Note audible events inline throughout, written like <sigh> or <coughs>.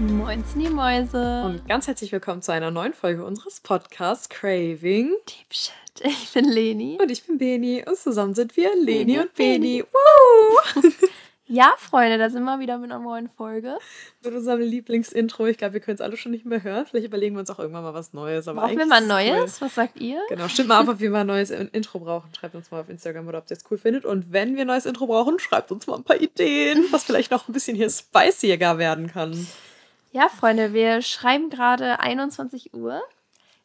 Die Mäuse. Und ganz herzlich willkommen zu einer neuen Folge unseres Podcasts Craving. Deep Shit. Ich bin Leni. Und ich bin Beni. Und zusammen sind wir Leni, Leni und Beni. Beni. Woo! <laughs> Ja, Freunde, da sind wir wieder mit einer neuen Folge. <laughs> Mit unserem Lieblingsintro. Ich glaube, wir können es alle schon nicht mehr hören. Vielleicht überlegen wir uns auch irgendwann mal was Neues. Aber Brauchen wir mal neues? Was sagt ihr? Cool. Genau, stimmt mal ab, ob <laughs> wir mal ein neues Intro brauchen. Schreibt uns mal auf Instagram oder ob ihr es cool findet. Und wenn wir ein neues Intro brauchen, schreibt uns mal ein paar Ideen, was vielleicht noch ein bisschen hier spicier werden kann. Ja, Freunde, wir schreiben gerade 21 Uhr.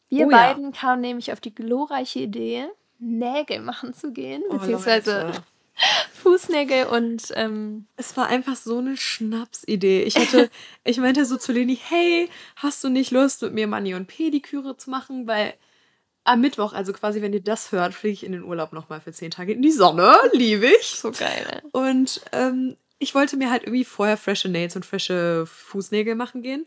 Wir Oh ja. beiden kamen nämlich auf die glorreiche Idee, Nägel machen zu gehen, Oh, beziehungsweise Leute. <laughs> Fußnägel und ähm, Es war einfach so eine Schnapsidee. Ich hatte, <laughs> ich meinte so zu Leni, hey, hast du nicht Lust, mit mir Mani und Pediküre zu machen? Weil am Mittwoch, also quasi, wenn ihr das hört, fliege ich in den Urlaub nochmal für zehn Tage in die Sonne. Liebe ich. so geil. ey. Und ähm, ich wollte mir halt irgendwie vorher frische Nails und frische Fußnägel machen gehen.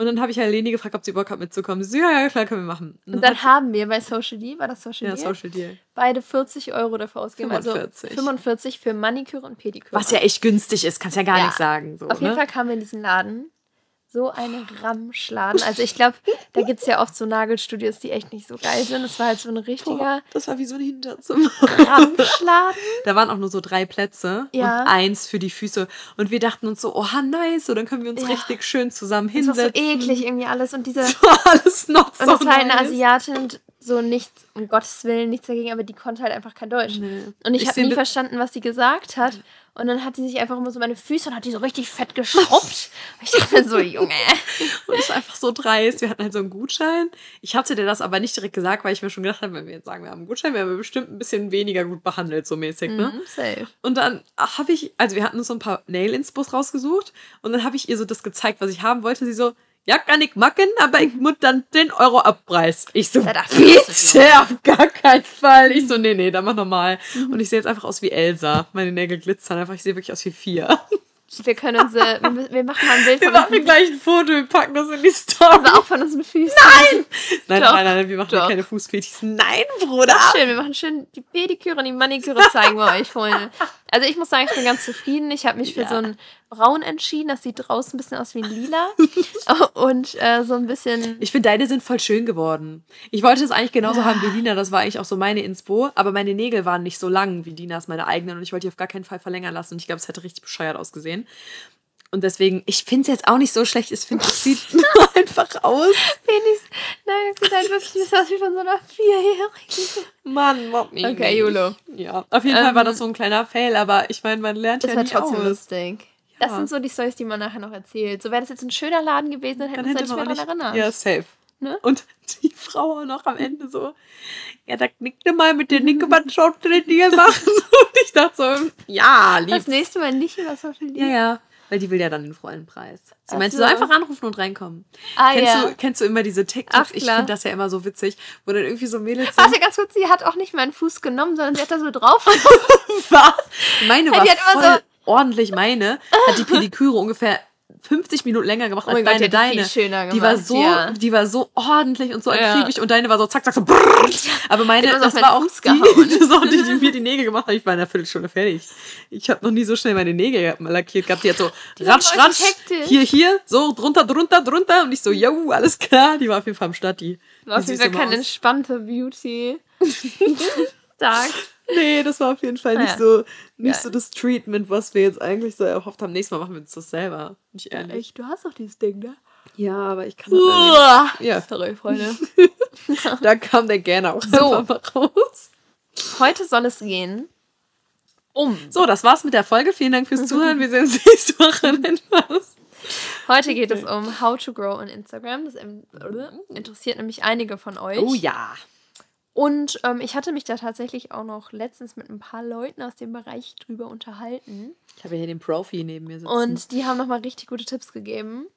Und dann habe ich halt Leni gefragt, ob sie Bock hat mitzukommen. Sie ja, ja, klar, können wir machen. Und dann haben wir bei Social D, war das Social ja, D? Social Deal. beide 40 Euro dafür ausgegeben. 45. Also 45 für Maniküre und Pediküre. Was ja echt günstig ist, kannst ja gar Ja. nicht sagen. So, Auf jeden ne? Fall kamen wir in diesen Laden. So eine Ramschladen. Also ich glaube, da gibt es ja oft so Nagelstudios, die echt nicht so geil sind. Das war halt so ein richtiger Boah, das war wie so ein Hinterzimmer. Ramschladen. Da waren auch nur so drei Plätze Ja. und eins für die Füße. Und wir dachten uns so, oha, nice, so dann können wir uns Ja. richtig schön zusammen Das war so hinsetzen. eklig irgendwie alles. Und diese. <laughs> Das war alles noch so Und das war halt eine nice. Asiatin und so nichts, um Gottes Willen, nichts dagegen, aber die konnte halt einfach kein Deutsch. Nee. Und ich, Ich habe nie verstanden, was sie gesagt hat. Und dann hat die sich einfach immer so meine Füße und hat die so richtig fett geschrubbt. Und ich dachte so, Junge. <laughs> Und es war einfach so dreist. Wir hatten halt so einen Gutschein. Ich hatte dir das aber nicht direkt gesagt, weil ich mir schon gedacht habe, wenn wir jetzt sagen, wir haben einen Gutschein, werden wir bestimmt ein bisschen weniger gut behandelt, so mäßig, ne? Mhm, safe. Und dann habe ich, also wir hatten uns so ein paar Nail-Inspos rausgesucht und dann habe ich ihr so das gezeigt, was ich haben wollte. Sie so, ja, kann ich machen, aber ich muss dann 10 Euro Abpreis. Ich so, ist bitte, auf gar keinen Fall. Ich so, nee, nee, dann mach nochmal. Und ich sehe jetzt einfach aus wie Elsa. Meine Nägel glitzern einfach. Ich sehe wirklich aus wie vier. Wir können uns, äh, wir, machen mal ein Bild Wir machen gleich ein Foto, wir packen das in die Story. aber auch von unseren Füßen. Nein! Nein, Doch, nein, nein, wir machen doch. keine Fußfetischs. Nein, Bruder! Schön, wir machen schön die Pediküre und die Maniküre zeigen wir euch, Freunde. Also ich muss sagen, ich bin ganz zufrieden. Ich habe mich für Ja. so ein Braun entschieden. Das sieht draußen ein bisschen aus wie ein Lila. <laughs> und äh, so ein bisschen... Ich finde, deine sind voll schön geworden. Ich wollte es eigentlich genauso haben wie Lina, das war eigentlich auch so meine Inspo, aber meine Nägel waren nicht so lang wie Linas, meine eigenen, und ich wollte die auf gar keinen Fall verlängern lassen und ich glaube, es hätte richtig bescheuert ausgesehen. Und deswegen, ich finde es jetzt auch nicht so schlecht, ich finde, es sieht <laughs> nur einfach aus. Penis. Nein, das sieht halt wirklich das aus wie von so einer Vierjährigen. Mann, mob mich Okay. Jolo. Ja, auf jeden Fall war Ähm, das so ein kleiner Fail, aber ich meine, man lernt ja nie trotzdem aus. lustig. Das Ja. sind so die Stories, die man nachher noch erzählt. So wäre das jetzt ein schöner Laden gewesen, dann hätten Dann wir uns nicht mehr daran ja, erinnert. safe. Ne? Und <laughs> die Frau auch noch am Ende so, ja, da knickte mal mit der Nickemann-Shorttritt machen. <laughs> Und ich dachte so, ja, lieb. Das nächste Mal nicht über Social Ja, Media. ja. Weil die will ja dann den vollen Preis. Sie meinte so. so einfach anrufen und reinkommen. Ah, kennst, ja. du, kennst du immer diese TikToks? Ach, ich finde das ja immer so witzig, wo dann irgendwie so Mädels sind. Warte ganz kurz, sie hat auch nicht meinen Fuß genommen, sondern sie hat da so drauf. <laughs> Was? Meine war Die hat immer voll ordentlich. Meine hat die Pediküre ungefähr 50 Minuten länger gemacht Oh als Gott, deine. die die deine. schöner die war gemacht, so, ja. die war so ordentlich und so Ja. und deine war so zack, zack, so. brrrr. Aber meine, Die <laughs> das war auch Fuß die, das auch die, die mir die Nägel gemacht hat. Ich war in einer Viertelstunde fertig. Ich habe noch nie so schnell meine Nägel lackiert gehabt. Die hat so ratsch, waren ratsch, hektisch. hier, hier, so drunter, drunter, drunter. Und ich so, yo, alles klar. Die war auf jeden Fall am Start, die. War die auf jeden süße Fall kein Maus. entspannter Beauty. <laughs> Tag. Nee, das war auf jeden Fall nicht Naja. so nicht Geil. so das Treatment, was wir jetzt eigentlich so erhofft haben. Nächstes Mal machen wir uns das selber. Nicht ehrlich. Echt, du hast doch dieses Ding, ne? Ja, aber ich kann das ja. Ja. Sorry, Freunde. <laughs> Da kam der gerne auch So. raus. Heute soll es gehen um. So, das war's mit der Folge. Vielen Dank fürs Zuhören. Wir sehen uns <laughs> nächste Woche. Nein, <laughs> was? Heute geht es um How to Grow on Instagram. Das interessiert nämlich einige von euch. Oh ja. Und ähm, ich hatte mich da tatsächlich auch noch letztens mit ein paar Leuten aus dem Bereich drüber unterhalten. Ich habe ja hier den Profi neben mir sitzen. Und die haben nochmal richtig gute Tipps gegeben.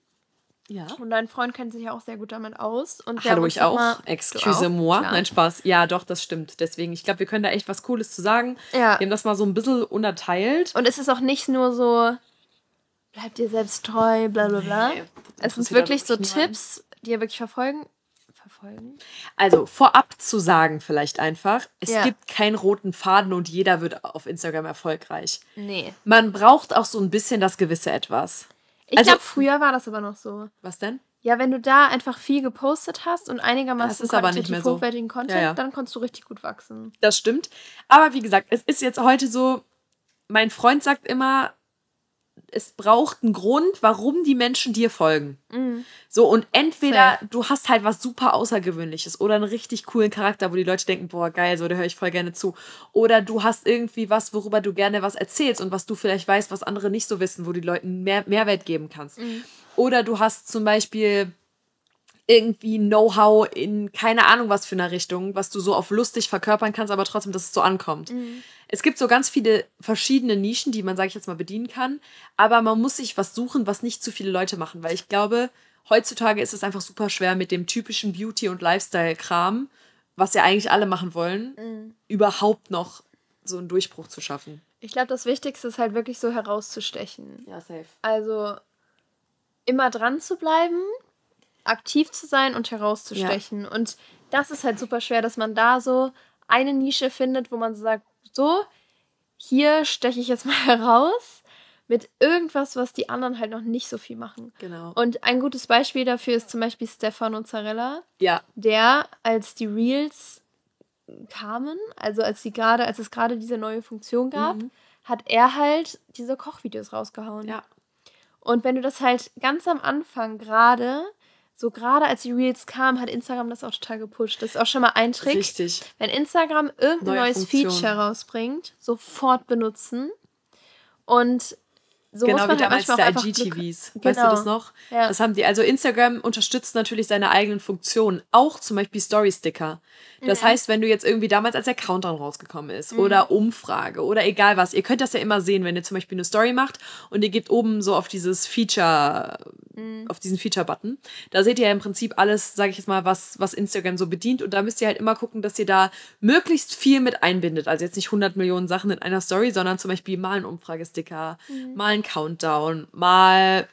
ja. Und dein Freund kennt sich ja auch sehr gut damit aus. Und wir Hallo, ich auch. Excusez-moi. Klar. Nein, Spaß. Ja, doch, das stimmt. Deswegen, ich glaube, wir können da echt was Cooles zu sagen. Ja. Wir haben das mal so ein bisschen unterteilt. Und es ist auch nicht nur so, bleib dir selbst treu, bla bla bla. Nee, es sind wirklich so. Tipps, die ihr wirklich verfolgen. Verfolgen? Also vorab zu sagen vielleicht einfach, es Ja. gibt keinen roten Faden und jeder wird auf Instagram erfolgreich. Nee. Man braucht auch so ein bisschen das gewisse Etwas. Ich also, glaube, früher war das aber noch so. Was denn? Ja, wenn du da einfach viel gepostet hast und einigermaßen mehr so. hochwertigen Content, ja, ja. dann konntest du richtig gut wachsen. Das stimmt. Aber wie gesagt, es ist jetzt heute so, mein Freund sagt immer, es braucht einen Grund, warum die Menschen dir folgen. Mhm. So, und entweder Fair. du hast halt was super Außergewöhnliches oder einen richtig coolen Charakter, wo die Leute denken, boah, geil, so, da höre ich voll gerne zu. Oder du hast irgendwie was, worüber du gerne was erzählst und was du vielleicht weißt, was andere nicht so wissen, wo du Leuten mehr Mehrwert geben kannst. Mhm. Oder du hast zum Beispiel irgendwie Know-how in keine Ahnung was für eine Richtung, was du so auf lustig verkörpern kannst, aber trotzdem, dass es so ankommt. Mhm. Es gibt so ganz viele verschiedene Nischen, die man, sage ich jetzt mal, bedienen kann, aber man muss sich was suchen, was nicht zu viele Leute machen, weil ich glaube, heutzutage ist es einfach super schwer mit dem typischen Beauty- und Lifestyle-Kram, was ja eigentlich alle machen wollen, mhm. überhaupt noch so einen Durchbruch zu schaffen. Ich glaube, das Wichtigste ist halt wirklich so herauszustechen. Ja, safe. Also immer dran zu bleiben, aktiv zu sein und herauszustechen. Ja. Und das ist halt super schwer, dass man da so eine Nische findet, wo man so sagt, so, hier steche ich jetzt <laughs> mal heraus mit irgendwas, was die anderen halt noch nicht so viel machen. Genau. Und ein gutes Beispiel dafür ist zum Beispiel Stefano Zarella. Ja. Der, als die Reels kamen, also als sie gerade, als es gerade diese neue Funktion gab, mhm. hat er halt diese Kochvideos rausgehauen. Ja. Und wenn du das halt ganz am Anfang gerade so gerade als die Reels kamen, hat Instagram das auch total gepusht. Das ist auch schon mal ein Trick. Richtig. Wenn Instagram irgendein Neue neues Funktion. Feature rausbringt, sofort benutzen. Und so genau, wie halt damals die IGTVs. Genau. Weißt du das noch? Ja. Das haben die. Also Instagram unterstützt natürlich seine eigenen Funktionen. Auch zum Beispiel Story-Sticker. Das mhm. heißt, wenn du jetzt irgendwie damals als der Countdown rausgekommen ist mhm. oder Umfrage oder egal was, ihr könnt das ja immer sehen, wenn ihr zum Beispiel eine Story macht und ihr gebt oben so auf dieses Feature, mhm. auf diesen Feature-Button. Da seht ihr ja im Prinzip alles, sage ich jetzt mal, was, was Instagram so bedient. Und da müsst ihr halt immer gucken, dass ihr da möglichst viel mit einbindet. Also jetzt nicht 100 Millionen Sachen in einer Story, sondern zum Beispiel mal einen Umfragesticker, mhm. mal einen Countdown, mal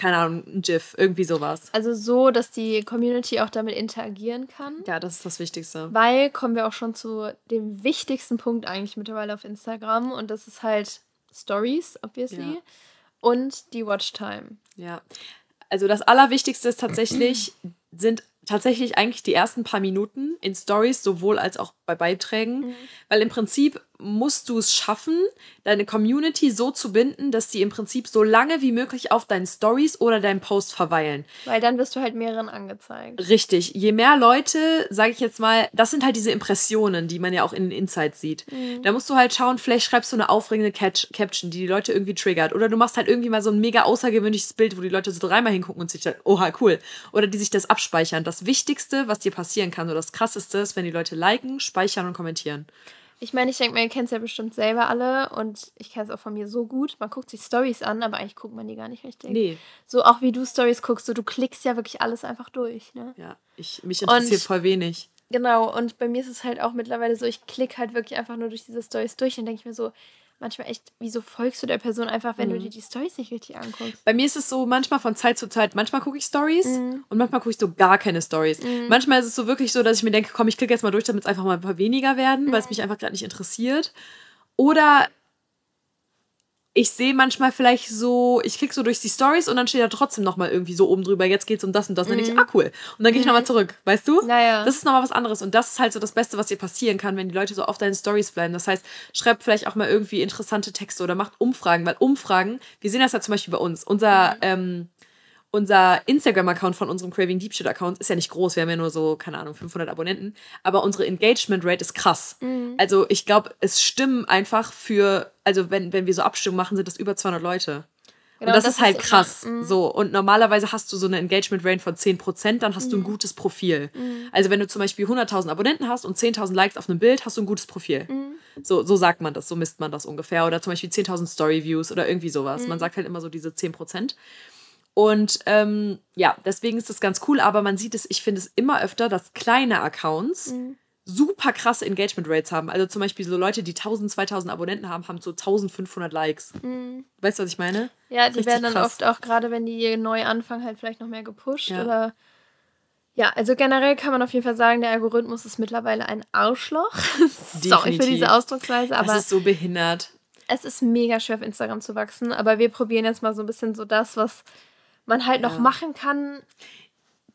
keine Ahnung, ein GIF, irgendwie sowas. Also so, dass die Community auch damit interagieren kann. Ja, das ist das Wichtigste. Weil kommen wir auch schon zu dem wichtigsten Punkt eigentlich mittlerweile auf Instagram und das ist halt Stories, obviously. Ja. Und die Watchtime. Ja. Also das Allerwichtigste ist tatsächlich, <clears throat> sind tatsächlich eigentlich die ersten paar Minuten in Stories, sowohl als auch bei Beiträgen. Mhm. Weil im Prinzip musst du es schaffen, deine Community so zu binden, dass sie im Prinzip so lange wie möglich auf deinen Stories oder deinem Post verweilen. Weil dann wirst du halt mehreren angezeigt. Richtig. Je mehr Leute, sage ich jetzt mal, das sind halt diese Impressionen, die man ja auch in den Insights sieht. Mhm. Da musst du halt schauen, vielleicht schreibst du eine aufregende Catch Caption, die die Leute irgendwie triggert. Oder du machst halt irgendwie mal so ein mega außergewöhnliches Bild, wo die Leute so dreimal hingucken und sich dann, oha, cool. Oder die sich das abspeichern. Das Wichtigste, was dir passieren kann, oder das Krasseste ist, wenn die Leute liken, speichern und kommentieren. Ich meine, ich denke mal, ihr kennt es ja bestimmt selber alle und ich kenne es auch von mir so gut. Man guckt sich Stories an, aber eigentlich guckt man die gar nicht richtig. Nee. So auch wie du Stories guckst, so du klickst ja wirklich alles einfach durch, ne? Ja, ich, mich interessiert und, voll wenig. Genau, und bei mir ist es halt auch mittlerweile so, ich klicke halt wirklich einfach nur durch diese Stories durch und denke ich mir so, manchmal echt, wieso folgst du der Person einfach, wenn mhm. du dir die Stories nicht richtig anguckst? Bei mir ist es so, manchmal von Zeit zu Zeit, manchmal gucke ich Stories mhm. und manchmal gucke ich so gar keine Stories. Mhm. Manchmal ist es so wirklich so, dass ich mir denke, komm, ich klicke jetzt mal durch, damit es einfach mal ein paar weniger werden, weil es mich einfach gerade nicht interessiert. Oder ich sehe manchmal vielleicht so, ich klicke so durch die Stories und dann steht da trotzdem nochmal irgendwie so oben drüber, jetzt geht's um das und das. Und dann denke ich, mhm. ah cool. Und dann gehe ich mhm. nochmal zurück, weißt du? Naja. Das ist nochmal was anderes. Und das ist halt so das Beste, was dir passieren kann, wenn die Leute so auf deinen Stories bleiben. Das heißt, schreibt vielleicht auch mal irgendwie interessante Texte oder macht Umfragen, weil Umfragen, wir sehen das ja zum Beispiel bei uns. Unser, mhm. ähm, unser Instagram-Account von unserem Craving Deep Shit Account ist ja nicht groß. Wir haben ja nur so, keine Ahnung, 500 Abonnenten. Aber unsere Engagement Rate ist krass. Mhm. Also ich glaube, es stimmen einfach für, also wenn, wenn wir so Abstimmungen machen, sind das über 200 Leute. Genau, und das, das ist halt ist krass. Immer, so. Und normalerweise hast du so eine Engagement Rate von 10%, dann hast mhm. du ein mhm. gutes Profil. Mhm. Also wenn du zum Beispiel 100.000 Abonnenten hast und 10.000 Likes auf einem Bild, hast du ein gutes Profil. Mhm. So, so sagt man das, so misst man das ungefähr. Oder zum Beispiel 10.000 Story Views oder irgendwie sowas. Man mhm. sagt halt immer so diese 10%. Und ähm, ja, deswegen ist das ganz cool, aber man sieht es, ich finde es immer öfter, dass kleine Accounts mhm. super krasse Engagement Rates haben. Also zum Beispiel so Leute, die 1000, 2000 Abonnenten haben, haben so 1500 Likes. Mhm. Weißt du, was ich meine? Ja, die Richtig werden dann krass. oft auch, gerade wenn die neu anfangen, halt vielleicht noch mehr gepusht ja. oder. Ja, also generell kann man auf jeden Fall sagen, der Algorithmus ist mittlerweile ein Arschloch. <laughs> Sorry für diese Ausdrucksweise, aber. Das ist so behindert. es ist mega schwer auf Instagram zu wachsen, aber wir probieren jetzt mal so ein bisschen so das, was man halt noch ja. machen kann,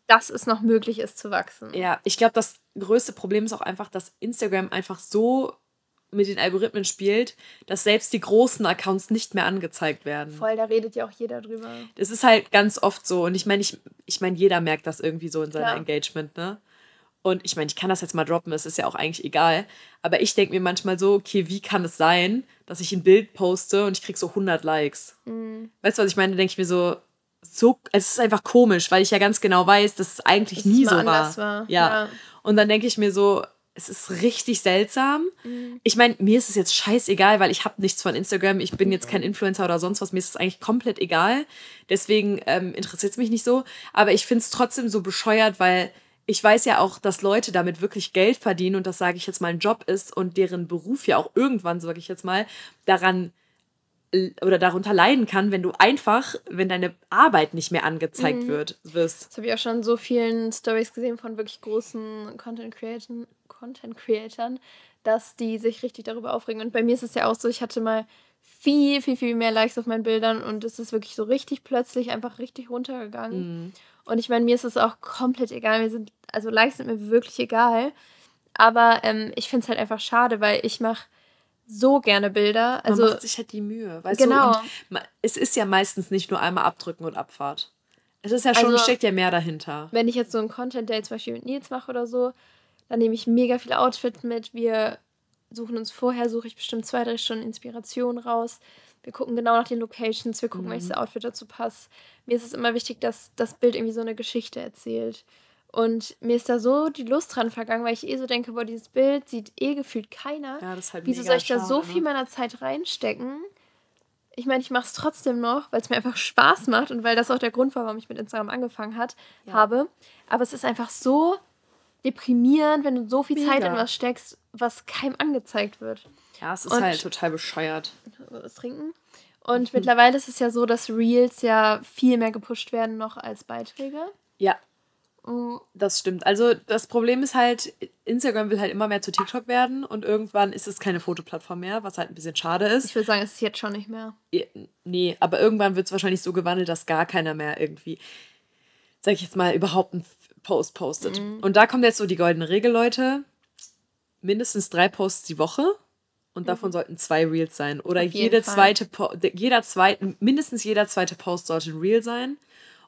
dass es noch möglich ist zu wachsen. Ja, ich glaube, das größte Problem ist auch einfach, dass Instagram einfach so mit den Algorithmen spielt, dass selbst die großen Accounts nicht mehr angezeigt werden. Voll, da redet ja auch jeder drüber. Das ist halt ganz oft so. Und ich meine, ich, ich meine, jeder merkt das irgendwie so in seinem ja. Engagement, ne? Und ich meine, ich kann das jetzt mal droppen, es ist ja auch eigentlich egal. Aber ich denke mir manchmal so, okay, wie kann es sein, dass ich ein Bild poste und ich kriege so 100 Likes? Mhm. Weißt du, was ich meine? Da denke ich mir so, so, es ist einfach komisch, weil ich ja ganz genau weiß, dass es eigentlich das nie so war. war. Ja. ja. Und dann denke ich mir so, es ist richtig seltsam. Mhm. Ich meine, mir ist es jetzt scheißegal, weil ich habe nichts von Instagram. Ich bin jetzt kein Influencer oder sonst was. Mir ist es eigentlich komplett egal. Deswegen ähm, interessiert es mich nicht so. Aber ich finde es trotzdem so bescheuert, weil ich weiß ja auch, dass Leute damit wirklich Geld verdienen und das sage ich jetzt mal ein Job ist und deren Beruf ja auch irgendwann, sage ich jetzt mal, daran oder darunter leiden kann, wenn du einfach, wenn deine Arbeit nicht mehr angezeigt mhm. wird, wirst. Das habe ich auch schon so vielen Stories gesehen von wirklich großen Content Creatern, Content Creatern, dass die sich richtig darüber aufregen. Und bei mir ist es ja auch so, ich hatte mal viel, viel, viel mehr Likes auf meinen Bildern und es ist wirklich so richtig plötzlich einfach richtig runtergegangen. Mhm. Und ich meine, mir ist es auch komplett egal. Mir sind, also Likes sind mir wirklich egal. Aber ähm, ich finde es halt einfach schade, weil ich mache so gerne Bilder. Also, Man macht sich halt die Mühe. Weißt genau. Du? es ist ja meistens nicht nur einmal abdrücken und Abfahrt. Es ist ja schon, also, steckt ja mehr dahinter. Wenn ich jetzt so ein Content Day zum Beispiel mit Nils mache oder so, dann nehme ich mega viele Outfits mit. Wir suchen uns vorher, suche ich bestimmt zwei, drei Stunden Inspiration raus. Wir gucken genau nach den Locations, wir gucken, mhm. welches Outfit dazu passt. Mir ist es immer wichtig, dass das Bild irgendwie so eine Geschichte erzählt. Und mir ist da so die Lust dran vergangen, weil ich eh so denke, boah, dieses Bild sieht eh gefühlt keiner. Ja, das ist halt Wieso soll ich da so viel ne? meiner Zeit reinstecken? Ich meine, ich mache es trotzdem noch, weil es mir einfach Spaß macht und weil das auch der Grund war, warum ich mit Instagram angefangen hat, ja. habe. Aber es ist einfach so deprimierend, wenn du so viel Mega. Zeit in was steckst, was keinem angezeigt wird. Ja, es ist und halt total bescheuert. Was trinken? Und mhm. mittlerweile ist es ja so, dass Reels ja viel mehr gepusht werden noch als Beiträge. Ja, das stimmt. Also das Problem ist halt, Instagram will halt immer mehr zu TikTok werden und irgendwann ist es keine Fotoplattform mehr, was halt ein bisschen schade ist. Ich würde sagen, es ist jetzt schon nicht mehr. Nee, aber irgendwann wird es wahrscheinlich so gewandelt, dass gar keiner mehr irgendwie, sag ich jetzt mal, überhaupt einen Post postet. Mhm. Und da kommt jetzt so die goldene Regel, Leute. Mindestens drei Posts die Woche und davon mhm. sollten zwei Reels sein. Oder jede zweite, jeder zweite, mindestens jeder zweite Post sollte ein Reel sein.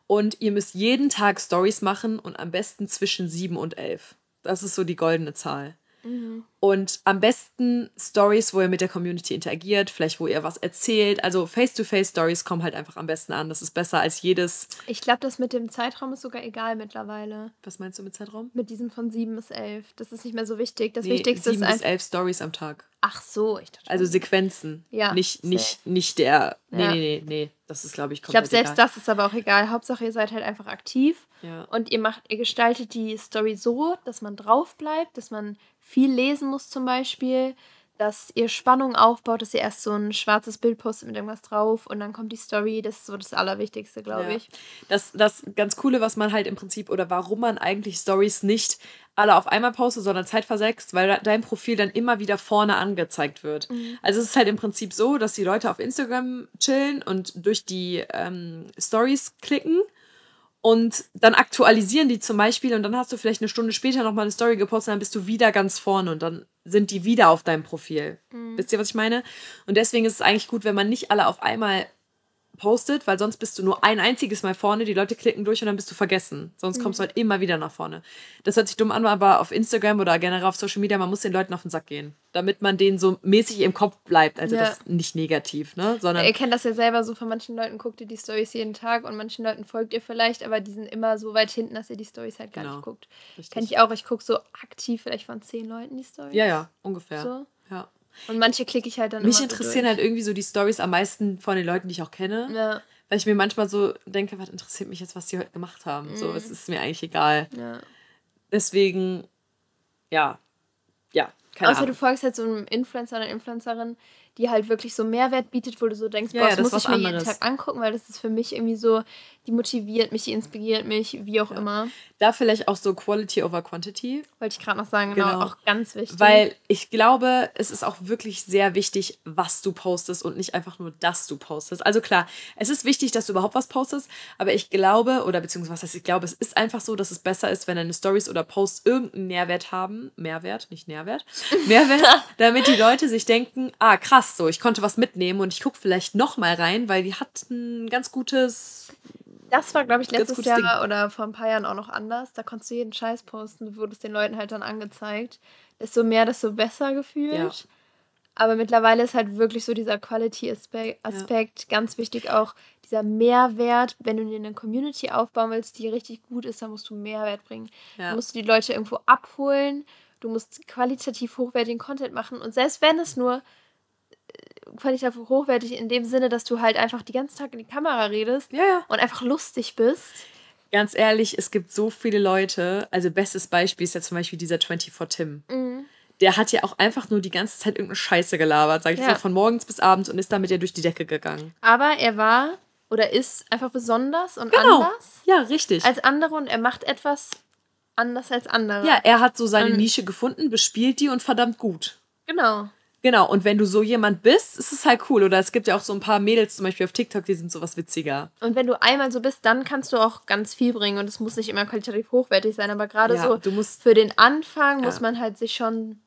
Und ihr müsst jeden Tag Stories machen und am besten zwischen sieben und elf. Das ist so die goldene Zahl. Mhm. Und am besten Stories, wo ihr mit der Community interagiert, vielleicht wo ihr was erzählt. Also Face-to-Face-Stories kommen halt einfach am besten an. Das ist besser als jedes. Ich glaube, das mit dem Zeitraum ist sogar egal mittlerweile. Was meinst du mit Zeitraum? Mit diesem von sieben bis elf. Das ist nicht mehr so wichtig. Das nee, Wichtigste sieben ist bis elf Stories am Tag. Ach so, ich dachte. Also Sequenzen. Ja. Nicht, nicht, nicht der. Nee, ja. nee, nee, nee. Das ist, glaube ich, komplett Ich glaube, selbst egal. das ist aber auch egal. Hauptsache, ihr seid halt einfach aktiv. Ja. Und ihr macht, ihr gestaltet die Story so, dass man drauf bleibt, dass man viel lesen muss zum Beispiel, dass ihr Spannung aufbaut, dass ihr erst so ein schwarzes Bild postet mit irgendwas drauf und dann kommt die Story. Das ist so das Allerwichtigste, glaube ja. ich. Das, das ganz Coole, was man halt im Prinzip oder warum man eigentlich Stories nicht alle auf einmal postet, sondern zeitversetzt, weil dein Profil dann immer wieder vorne angezeigt wird. Mhm. Also es ist halt im Prinzip so, dass die Leute auf Instagram chillen und durch die ähm, Stories klicken und dann aktualisieren die zum Beispiel und dann hast du vielleicht eine Stunde später nochmal eine Story gepostet, dann bist du wieder ganz vorne und dann sind die wieder auf deinem Profil. Mhm. Wisst ihr, was ich meine? Und deswegen ist es eigentlich gut, wenn man nicht alle auf einmal postet, weil sonst bist du nur ein einziges Mal vorne, die Leute klicken durch und dann bist du vergessen. Sonst mhm. kommst du halt immer wieder nach vorne. Das hört sich dumm an, aber auf Instagram oder generell auf Social Media, man muss den Leuten auf den Sack gehen, damit man denen so mäßig im Kopf bleibt. Also ja. das nicht negativ, ne? Sondern ihr kennt das ja selber so, von manchen Leuten guckt ihr die Stories jeden Tag und manchen Leuten folgt ihr vielleicht, aber die sind immer so weit hinten, dass ihr die Stories halt gar genau. nicht guckt. Kenn ich auch, ich gucke so aktiv vielleicht von zehn Leuten die Stories. Ja, ja, ungefähr. So. Ja. Und manche klicke ich halt dann Mich interessieren so halt irgendwie so die Stories am meisten von den Leuten, die ich auch kenne. Ja. Weil ich mir manchmal so denke, was interessiert mich jetzt, was die heute gemacht haben. Mhm. So, es ist mir eigentlich egal. Ja. Deswegen, ja, ja, Keine Außer Ahnung. du folgst halt so einem Influencer oder Influencerin, die halt wirklich so Mehrwert bietet, wo du so denkst, ja, boah, das, ja, das muss ich mir anderes. jeden Tag angucken, weil das ist für mich irgendwie so, die motiviert mich, die inspiriert mich, wie auch ja. immer. Da vielleicht auch so Quality over Quantity. Wollte ich gerade noch sagen, genau, genau, auch ganz wichtig. Weil ich glaube, es ist auch wirklich sehr wichtig, was du postest und nicht einfach nur, dass du postest. Also klar, es ist wichtig, dass du überhaupt was postest, aber ich glaube, oder beziehungsweise was heißt, ich glaube, es ist einfach so, dass es besser ist, wenn deine Stories oder Posts irgendeinen Nährwert haben. Mehrwert, nicht Nährwert. <laughs> Mehrwert, <laughs> damit die Leute sich denken, ah krass, so, ich konnte was mitnehmen und ich gucke vielleicht noch mal rein, weil die hat ein ganz gutes das war, glaube ich, letztes Jahr Ding. oder vor ein paar Jahren auch noch anders. Da konntest du jeden Scheiß posten, wurde es den Leuten halt dann angezeigt. Desto mehr, desto besser gefühlt. Ja. Aber mittlerweile ist halt wirklich so dieser Quality-Aspekt ja. ganz wichtig auch. Dieser Mehrwert, wenn du dir eine Community aufbauen willst, die richtig gut ist, dann musst du Mehrwert bringen. Ja. Dann musst du die Leute irgendwo abholen. Du musst qualitativ hochwertigen Content machen. Und selbst wenn es nur qualitativ hochwertig in dem Sinne, dass du halt einfach die ganzen Tag in die Kamera redest ja, ja. und einfach lustig bist. Ganz ehrlich, es gibt so viele Leute, also bestes Beispiel ist ja zum Beispiel dieser 24 Tim. Mhm. Der hat ja auch einfach nur die ganze Zeit irgendeine Scheiße gelabert, sag ich ja. so, von morgens bis abends und ist damit ja durch die Decke gegangen. Aber er war oder ist einfach besonders und genau. anders. Ja, richtig. Als andere und er macht etwas anders als andere. Ja, er hat so seine und Nische gefunden, bespielt die und verdammt gut. Genau. Genau, und wenn du so jemand bist, ist es halt cool. Oder es gibt ja auch so ein paar Mädels zum Beispiel auf TikTok, die sind sowas witziger. Und wenn du einmal so bist, dann kannst du auch ganz viel bringen. Und es muss nicht immer qualitativ hochwertig sein, aber gerade ja, so du musst, für den Anfang ja. muss man halt sich schon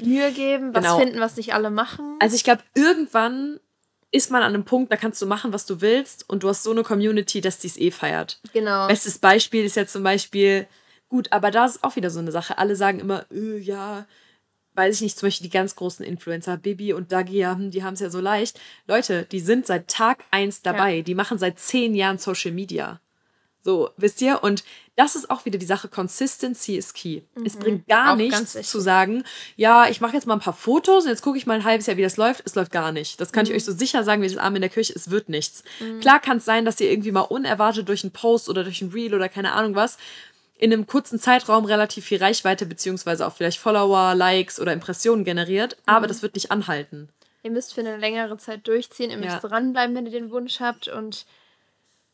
Mühe geben, was genau. finden, was nicht alle machen. Also ich glaube, irgendwann ist man an einem Punkt, da kannst du machen, was du willst. Und du hast so eine Community, dass die es eh feiert. Genau. Bestes Beispiel ist jetzt zum Beispiel, gut, aber da ist auch wieder so eine Sache. Alle sagen immer, öh, ja, weiß ich nicht, zum Beispiel die ganz großen Influencer, Bibi und Dagi, die haben es ja so leicht. Leute, die sind seit Tag eins dabei. Ja. Die machen seit zehn Jahren Social Media. So, wisst ihr? Und das ist auch wieder die Sache, Consistency ist key. Mhm. Es bringt gar auch nichts zu sagen, ja, ich mache jetzt mal ein paar Fotos und jetzt gucke ich mal ein halbes Jahr, wie das läuft. Es läuft gar nicht. Das kann mhm. ich euch so sicher sagen, wie das Arm in der Kirche, es wird nichts. Mhm. Klar kann es sein, dass ihr irgendwie mal unerwartet durch einen Post oder durch ein Reel oder keine Ahnung was in einem kurzen Zeitraum relativ viel Reichweite beziehungsweise auch vielleicht Follower, Likes oder Impressionen generiert, mhm. aber das wird nicht anhalten. Ihr müsst für eine längere Zeit durchziehen, ihr müsst ja. dranbleiben, wenn ihr den Wunsch habt und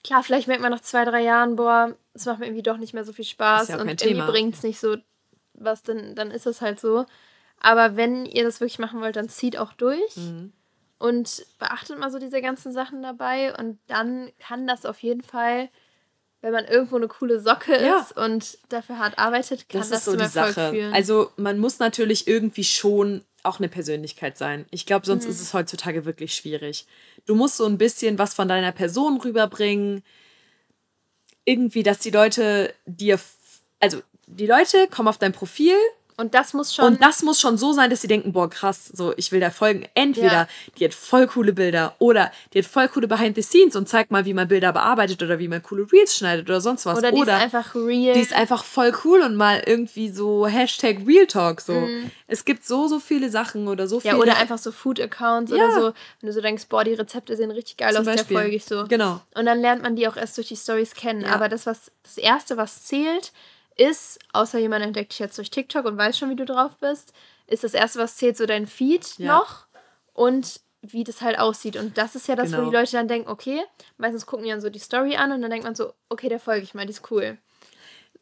klar, vielleicht merkt man nach zwei, drei Jahren, boah, es macht mir irgendwie doch nicht mehr so viel Spaß ja und irgendwie bringt es nicht so was, denn, dann ist es halt so. Aber wenn ihr das wirklich machen wollt, dann zieht auch durch. Mhm. Und beachtet mal so diese ganzen Sachen dabei und dann kann das auf jeden Fall wenn man irgendwo eine coole Socke ja. ist und dafür hart arbeitet, kann das, das ist so die Sache. Führen. Also man muss natürlich irgendwie schon auch eine Persönlichkeit sein. Ich glaube, sonst mhm. ist es heutzutage wirklich schwierig. Du musst so ein bisschen was von deiner Person rüberbringen. Irgendwie, dass die Leute dir, also die Leute kommen auf dein Profil und das muss schon. Und das muss schon so sein, dass sie denken, boah, krass, so, ich will da folgen. Entweder ja. die hat voll coole Bilder oder die hat voll coole Behind the Scenes und zeigt mal, wie man Bilder bearbeitet oder wie man coole Reels schneidet oder sonst was. Oder die oder ist einfach real. Die ist einfach voll cool und mal irgendwie so Hashtag Real Talk so. Mhm. Es gibt so, so viele Sachen oder so viele. Ja, oder einfach so Food-Accounts ja. oder so. Wenn du so denkst, boah, die Rezepte sehen richtig geil Zum aus, Beispiel. der folge ich so. Genau. Und dann lernt man die auch erst durch die Stories kennen. Ja. Aber das, was, das Erste, was zählt, ist, außer jemand entdeckt dich jetzt durch TikTok und weiß schon, wie du drauf bist, ist das erste, was zählt, so dein Feed ja. noch und wie das halt aussieht. Und das ist ja das, genau. wo die Leute dann denken, okay, meistens gucken die dann so die Story an und dann denkt man so, okay, der folge ich mal, die ist cool.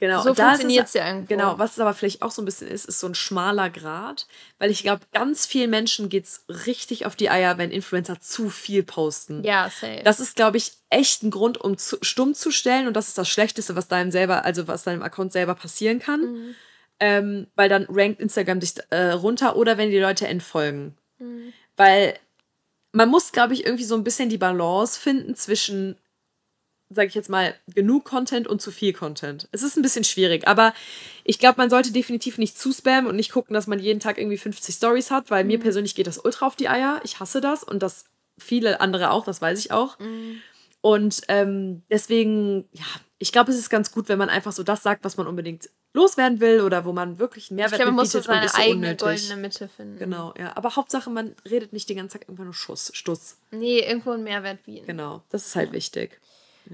Genau, so funktioniert es ja irgendwo. Genau, was es aber vielleicht auch so ein bisschen ist, ist so ein schmaler Grad, weil ich glaube, ganz vielen Menschen geht es richtig auf die Eier, wenn Influencer zu viel posten. Ja, safe. Das ist, glaube ich, echt ein Grund, um zu, stumm zu stellen und das ist das Schlechteste, was deinem selber, also was deinem Account selber passieren kann. Mhm. Ähm, weil dann rankt Instagram dich äh, runter oder wenn die Leute entfolgen. Mhm. Weil man muss, glaube ich, irgendwie so ein bisschen die Balance finden zwischen sage ich jetzt mal, genug Content und zu viel Content. Es ist ein bisschen schwierig, aber ich glaube, man sollte definitiv nicht zu spammen und nicht gucken, dass man jeden Tag irgendwie 50 Stories hat, weil mhm. mir persönlich geht das ultra auf die Eier. Ich hasse das und das viele andere auch, das weiß ich auch. Mhm. Und ähm, deswegen, ja, ich glaube, es ist ganz gut, wenn man einfach so das sagt, was man unbedingt loswerden will oder wo man wirklich einen Mehrwert ich glaube, man muss so seine so eigene unnötig. goldene Mitte finden. Genau, ja. Aber Hauptsache, man redet nicht die ganze Zeit einfach nur Schuss, Stuss. Nee, irgendwo einen Mehrwert bieten. Genau, das ist halt ja. wichtig.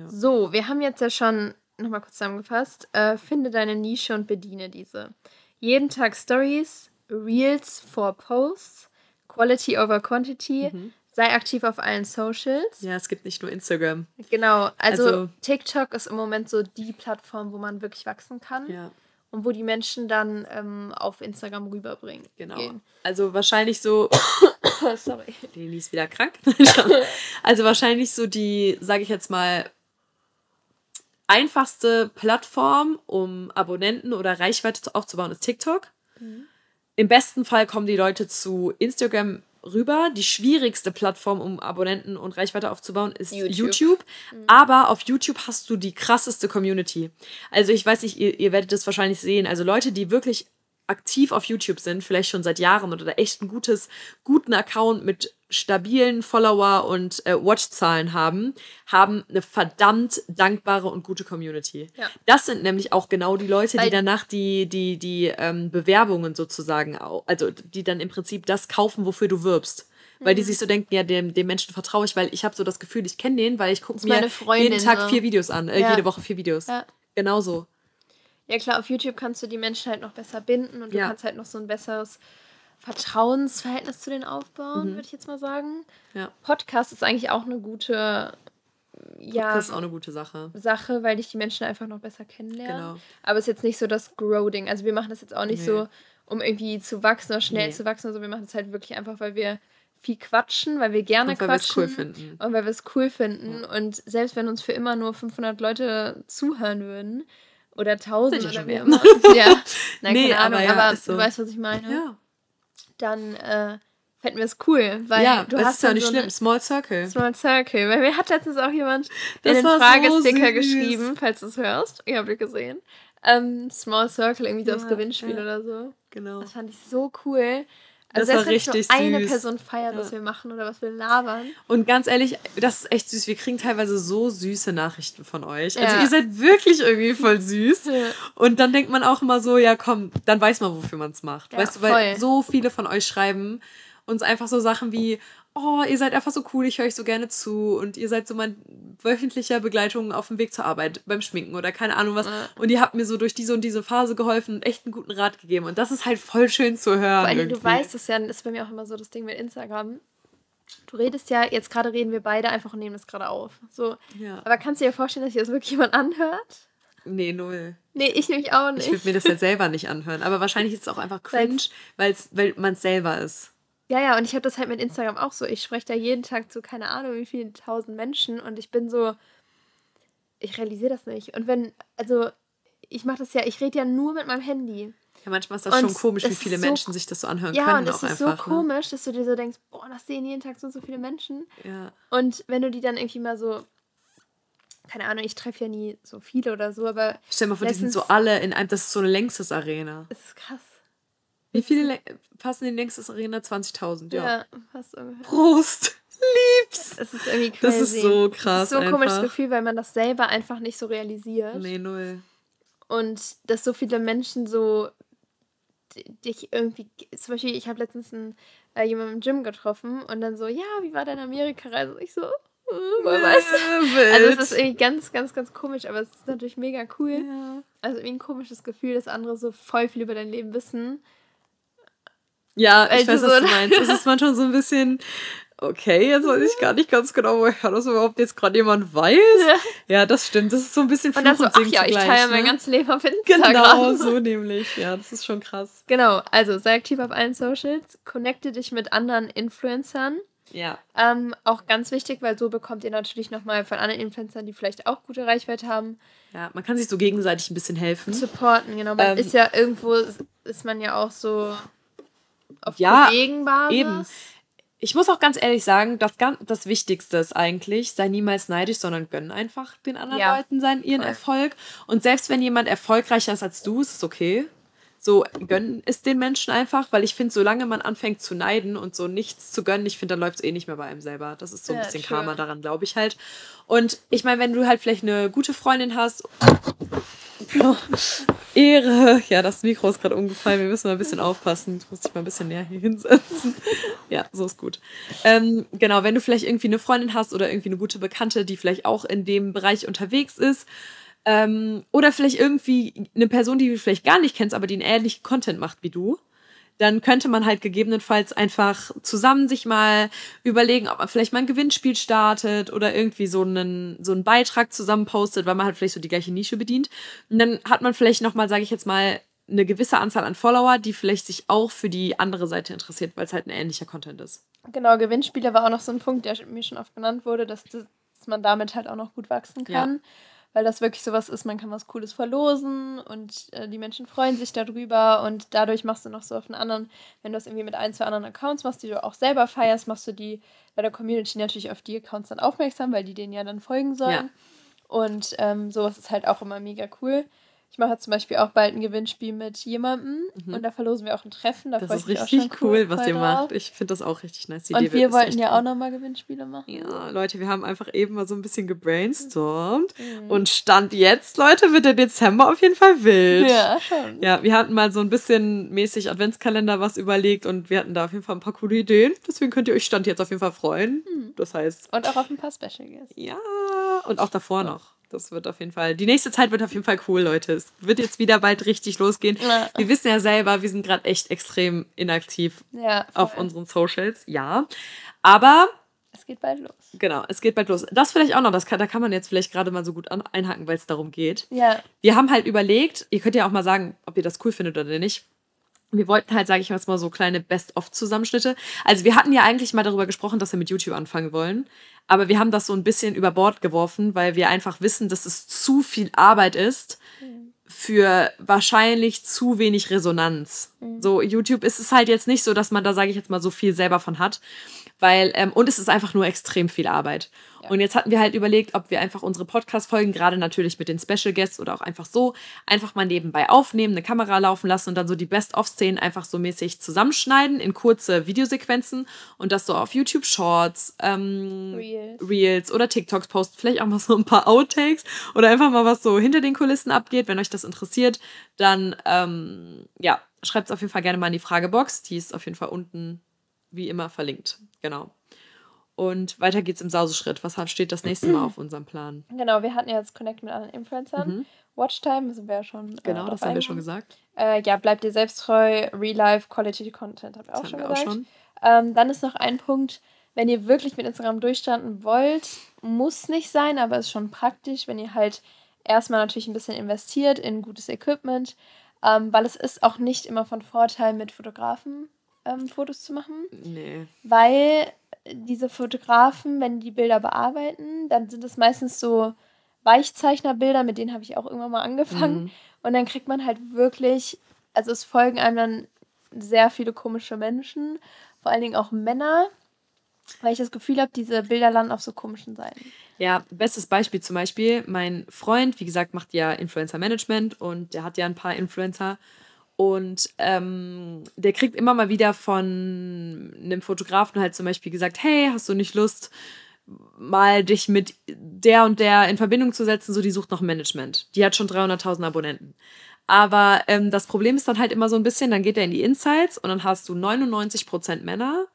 So, wir haben jetzt ja schon nochmal kurz zusammengefasst. Äh, finde deine Nische und bediene diese. Jeden Tag Stories, Reels for Posts, Quality over Quantity. Mhm. Sei aktiv auf allen Socials. Ja, es gibt nicht nur Instagram. Genau, also, also TikTok ist im Moment so die Plattform, wo man wirklich wachsen kann. Ja und wo die Menschen dann ähm, auf Instagram rüberbringen. Genau. Gehen. Also wahrscheinlich so. <coughs> Sorry. Lili ist wieder krank. <laughs> also wahrscheinlich so die, sage ich jetzt mal, einfachste Plattform, um Abonnenten oder Reichweite aufzubauen, ist TikTok. Mhm. Im besten Fall kommen die Leute zu Instagram rüber. Die schwierigste Plattform, um Abonnenten und Reichweite aufzubauen, ist YouTube. YouTube. Mhm. Aber auf YouTube hast du die krasseste Community. Also ich weiß nicht, ihr, ihr werdet das wahrscheinlich sehen. Also Leute, die wirklich aktiv auf YouTube sind, vielleicht schon seit Jahren oder echt ein gutes, guten Account mit stabilen Follower und äh, Watchzahlen haben, haben eine verdammt dankbare und gute Community. Ja. Das sind nämlich auch genau die Leute, Weil die danach die, die, die ähm, Bewerbungen sozusagen, also die dann im Prinzip das kaufen, wofür du wirbst. Weil die mhm. sich so denken, ja, dem, dem Menschen vertraue ich, weil ich habe so das Gefühl, ich kenne den, weil ich gucke mir jeden Tag so. vier Videos an, äh, ja. jede Woche vier Videos. Ja. Genauso. Ja klar, auf YouTube kannst du die Menschen halt noch besser binden und du ja. kannst halt noch so ein besseres Vertrauensverhältnis zu denen aufbauen, mhm. würde ich jetzt mal sagen. Ja. Podcast ist eigentlich auch eine gute ja, Podcast ist auch eine gute Sache. Sache, weil dich die Menschen einfach noch besser kennenlernen. Genau. Aber es ist jetzt nicht so das Grow-Ding. Also wir machen das jetzt auch nicht nee. so, um irgendwie zu wachsen oder schnell nee. zu wachsen. Also wir machen das halt wirklich einfach, weil wir viel quatschen, weil wir gerne und weil quatschen. Es cool finden. Und weil wir es cool finden. Ja. Und selbst wenn uns für immer nur 500 Leute zuhören würden, oder 1000 oder immer. <laughs> ja, nein, nee, keine Ahnung, aber, ja, aber so. du weißt, was ich meine. Ja dann äh, fänden wir es cool. Weil ja, du hast ist ja nicht so schlimm. Small Circle. Small Circle. Weil mir hat letztens auch jemand den Fragesticker so geschrieben, falls du es hörst. Ihr habt es gesehen. Ähm, Small Circle, irgendwie ja, das Gewinnspiel ja. oder so. Genau. Das fand ich so cool. Also das war richtig wenn eine Person feiert, ja. was wir machen oder was wir labern. Und ganz ehrlich, das ist echt süß. Wir kriegen teilweise so süße Nachrichten von euch. Also ja. ihr seid wirklich irgendwie voll süß. Ja. Und dann denkt man auch immer so, ja komm, dann weiß man, wofür man es macht. weißt du, weil voll. so viele von euch schreiben uns einfach so Sachen wie, oh, ihr seid einfach so cool, ich höre euch so gerne zu und ihr seid so mein wöchentlicher Begleitung auf dem Weg zur Arbeit beim Schminken oder keine Ahnung was. Und ihr habt mir so durch diese und diese Phase geholfen und echt einen guten Rat gegeben. Und das ist halt voll schön zu hören. Vor allem, du weißt es ja, das ist bei mir auch immer so das Ding mit Instagram. Du redest ja, jetzt gerade reden wir beide einfach und nehmen das gerade auf. So. Ja. Aber kannst du dir vorstellen, dass sich das wirklich jemand anhört? Nee, null. Nee, ich nämlich auch nicht. Ich würde mir das ja selber nicht anhören. Aber wahrscheinlich ist es auch einfach cringe, weil's, weil man es selber ist. Ja, ja, und ich habe das halt mit Instagram auch so. Ich spreche da jeden Tag zu keine Ahnung wie vielen tausend Menschen und ich bin so, ich realisiere das nicht. Und wenn, also ich mache das ja, ich rede ja nur mit meinem Handy. Ja, manchmal ist das und schon komisch, wie viele so, Menschen sich das so anhören ja, können. Ja, und es ist einfach, so ne? komisch, dass du dir so denkst, boah, das sehen jeden Tag so so viele Menschen. Ja. Und wenn du die dann irgendwie mal so, keine Ahnung, ich treffe ja nie so viele oder so, aber. Stell dir mal vor, die sind so alle in einem, das ist so eine längstes Arena. Das ist krass. Wie viele passen in nächste Arena? 20.000, ja. Ja, fast ungefähr. Prost! Lieb's! Es ist irgendwie crazy. Das ist so krass. Es ist so ein komisches Gefühl, weil man das selber einfach nicht so realisiert. Nee, null. Und dass so viele Menschen so dich irgendwie. Zum Beispiel, ich habe letztens einen, äh, jemanden im Gym getroffen und dann so, ja, wie war deine Amerika-Reise? Ich so, Woher weiß. Also es ist irgendwie ganz, ganz, ganz komisch, aber es ist natürlich mega cool. Ja. Also irgendwie ein komisches Gefühl, dass andere so voll viel über dein Leben wissen. Ja, ich weiß, was du meinst. Es ist manchmal so ein bisschen, okay, jetzt weiß ich gar nicht ganz genau, woher das überhaupt jetzt gerade jemand weiß. Ja. ja. das stimmt. Das ist so ein bisschen Fluch und, dann so, und ach ja, ich teile ne? mein ganzes Leben auf Instagram. Genau, <laughs> so nämlich. Ja, das ist schon krass. Genau, also sei aktiv auf allen Socials, connecte dich mit anderen Influencern. Ja. Ähm, auch ganz wichtig, weil so bekommt ihr natürlich nochmal von anderen Influencern, die vielleicht auch gute Reichweite haben. Ja, man kann sich so gegenseitig ein bisschen helfen. Supporten, genau. Man ähm, ist ja irgendwo, ist man ja auch so auf ja, Kollegenbasis. Eben. Ich muss auch ganz ehrlich sagen, das, das Wichtigste ist eigentlich, sei niemals neidisch, sondern gönn einfach den anderen ja, Leuten seinen, ihren voll. Erfolg. Und selbst wenn jemand erfolgreicher ist als du, ist es okay. So, gönn es den Menschen einfach, weil ich finde, solange man anfängt zu neiden und so nichts zu gönnen, ich finde, dann läuft es eh nicht mehr bei einem selber. Das ist so ein ja, bisschen true. Karma daran, glaube ich halt. Und ich meine, wenn du halt vielleicht eine gute Freundin hast Oh, Ehre. Ja, das Mikro ist gerade umgefallen. Wir müssen mal ein bisschen aufpassen. Ich muss dich mal ein bisschen näher hier hinsetzen. Ja, so ist gut. Ähm, genau, wenn du vielleicht irgendwie eine Freundin hast oder irgendwie eine gute Bekannte, die vielleicht auch in dem Bereich unterwegs ist, ähm, oder vielleicht irgendwie eine Person, die du vielleicht gar nicht kennst, aber die einen ähnlichen Content macht wie du, dann könnte man halt gegebenenfalls einfach zusammen sich mal überlegen, ob man vielleicht mal ein Gewinnspiel startet oder irgendwie so einen, so einen Beitrag zusammen postet, weil man halt vielleicht so die gleiche Nische bedient. Und dann hat man vielleicht nochmal, sage ich jetzt mal, eine gewisse Anzahl an Follower, die vielleicht sich auch für die andere Seite interessiert, weil es halt ein ähnlicher Content ist. Genau, Gewinnspiele war auch noch so ein Punkt, der mir schon oft genannt wurde, dass, das, dass man damit halt auch noch gut wachsen kann. Ja. Weil das wirklich sowas ist, man kann was Cooles verlosen und äh, die Menschen freuen sich darüber und dadurch machst du noch so auf einen anderen, wenn du das irgendwie mit ein, zwei anderen Accounts machst, die du auch selber feierst, machst du die bei der Community natürlich auf die Accounts dann aufmerksam, weil die denen ja dann folgen sollen. Ja. Und ähm, sowas ist halt auch immer mega cool. Ich mache zum Beispiel auch bald ein Gewinnspiel mit jemandem mhm. und da verlosen wir auch ein Treffen. Da das ist richtig cool, was ihr drauf. macht. Ich finde das auch richtig nice. Die und Idee wir wollten ja cool. auch nochmal Gewinnspiele machen. Ja, Leute, wir haben einfach eben mal so ein bisschen gebrainstormt mhm. und Stand jetzt, Leute, wird der Dezember auf jeden Fall wild. Ja, schon. Ja, wir hatten mal so ein bisschen mäßig Adventskalender was überlegt und wir hatten da auf jeden Fall ein paar coole Ideen. Deswegen könnt ihr euch Stand jetzt auf jeden Fall freuen. Mhm. Das heißt. Und auch auf ein paar Special Guests. Ja, und auch davor ja. noch. Das wird auf jeden Fall, die nächste Zeit wird auf jeden Fall cool, Leute. Es wird jetzt wieder bald richtig losgehen. Ja. Wir wissen ja selber, wir sind gerade echt extrem inaktiv ja, auf unseren Socials. Ja. Aber. Es geht bald los. Genau, es geht bald los. Das vielleicht auch noch, das kann, da kann man jetzt vielleicht gerade mal so gut an, einhaken, weil es darum geht. Ja. Wir haben halt überlegt, ihr könnt ja auch mal sagen, ob ihr das cool findet oder nicht wir wollten halt, sage ich jetzt mal, so kleine Best-of-Zusammenschnitte. Also wir hatten ja eigentlich mal darüber gesprochen, dass wir mit YouTube anfangen wollen. Aber wir haben das so ein bisschen über Bord geworfen, weil wir einfach wissen, dass es zu viel Arbeit ist für wahrscheinlich zu wenig Resonanz. Mhm. So, YouTube ist es halt jetzt nicht so, dass man da, sage ich jetzt mal, so viel selber von hat. Weil, ähm, und es ist einfach nur extrem viel Arbeit. Ja. Und jetzt hatten wir halt überlegt, ob wir einfach unsere Podcast-Folgen, gerade natürlich mit den Special Guests oder auch einfach so, einfach mal nebenbei aufnehmen, eine Kamera laufen lassen und dann so die Best-of-Szenen einfach so mäßig zusammenschneiden in kurze Videosequenzen und das so auf YouTube Shorts, ähm, Reels. Reels oder TikToks posten, vielleicht auch mal so ein paar Outtakes oder einfach mal was so hinter den Kulissen abgeht. Wenn euch das interessiert, dann ähm, ja, schreibt es auf jeden Fall gerne mal in die Fragebox. Die ist auf jeden Fall unten wie immer verlinkt. Genau. Und weiter geht's im Sauseschritt. Was steht das nächste Mal auf unserem Plan? Genau, wir hatten ja jetzt Connect mit anderen Influencern. Mhm. Watchtime sind wir ja schon. Äh, genau, das haben wir schon gesagt. Äh, ja, bleibt dir selbst treu. Real Life Quality Content haben wir das auch schon wir gesagt. Auch schon. Ähm, dann ist noch ein Punkt, wenn ihr wirklich mit Instagram durchstarten wollt, muss nicht sein, aber ist schon praktisch, wenn ihr halt erstmal natürlich ein bisschen investiert in gutes Equipment, ähm, weil es ist auch nicht immer von Vorteil, mit Fotografen ähm, Fotos zu machen. Nee. Weil diese Fotografen, wenn die Bilder bearbeiten, dann sind es meistens so Weichzeichnerbilder, mit denen habe ich auch irgendwann mal angefangen. Mhm. Und dann kriegt man halt wirklich, also es folgen einem dann sehr viele komische Menschen, vor allen Dingen auch Männer, weil ich das Gefühl habe, diese Bilder landen auf so komischen Seiten. Ja, bestes Beispiel zum Beispiel, mein Freund, wie gesagt, macht ja Influencer Management und der hat ja ein paar Influencer und ähm, der kriegt immer mal wieder von einem Fotografen halt zum Beispiel gesagt, hey, hast du nicht Lust, mal dich mit der und der in Verbindung zu setzen? So, die sucht noch Management. Die hat schon 300.000 Abonnenten. Aber ähm, das Problem ist dann halt immer so ein bisschen, dann geht er in die Insights und dann hast du 99% Männer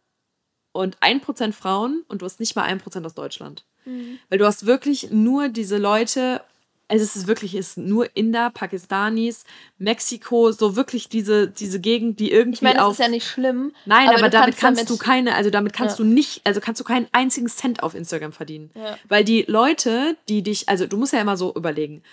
und 1% Frauen und du hast nicht mal 1% aus Deutschland. Mhm. Weil du hast wirklich nur diese Leute es ist wirklich ist nur Inder, Pakistanis, Mexiko, so wirklich diese, diese Gegend, die irgendwie. Ich meine, das ist ja nicht schlimm. Nein, aber, aber damit kannst damit du keine, also damit kannst ja. du nicht, also kannst du keinen einzigen Cent auf Instagram verdienen. Ja. Weil die Leute, die dich, also du musst ja immer so überlegen.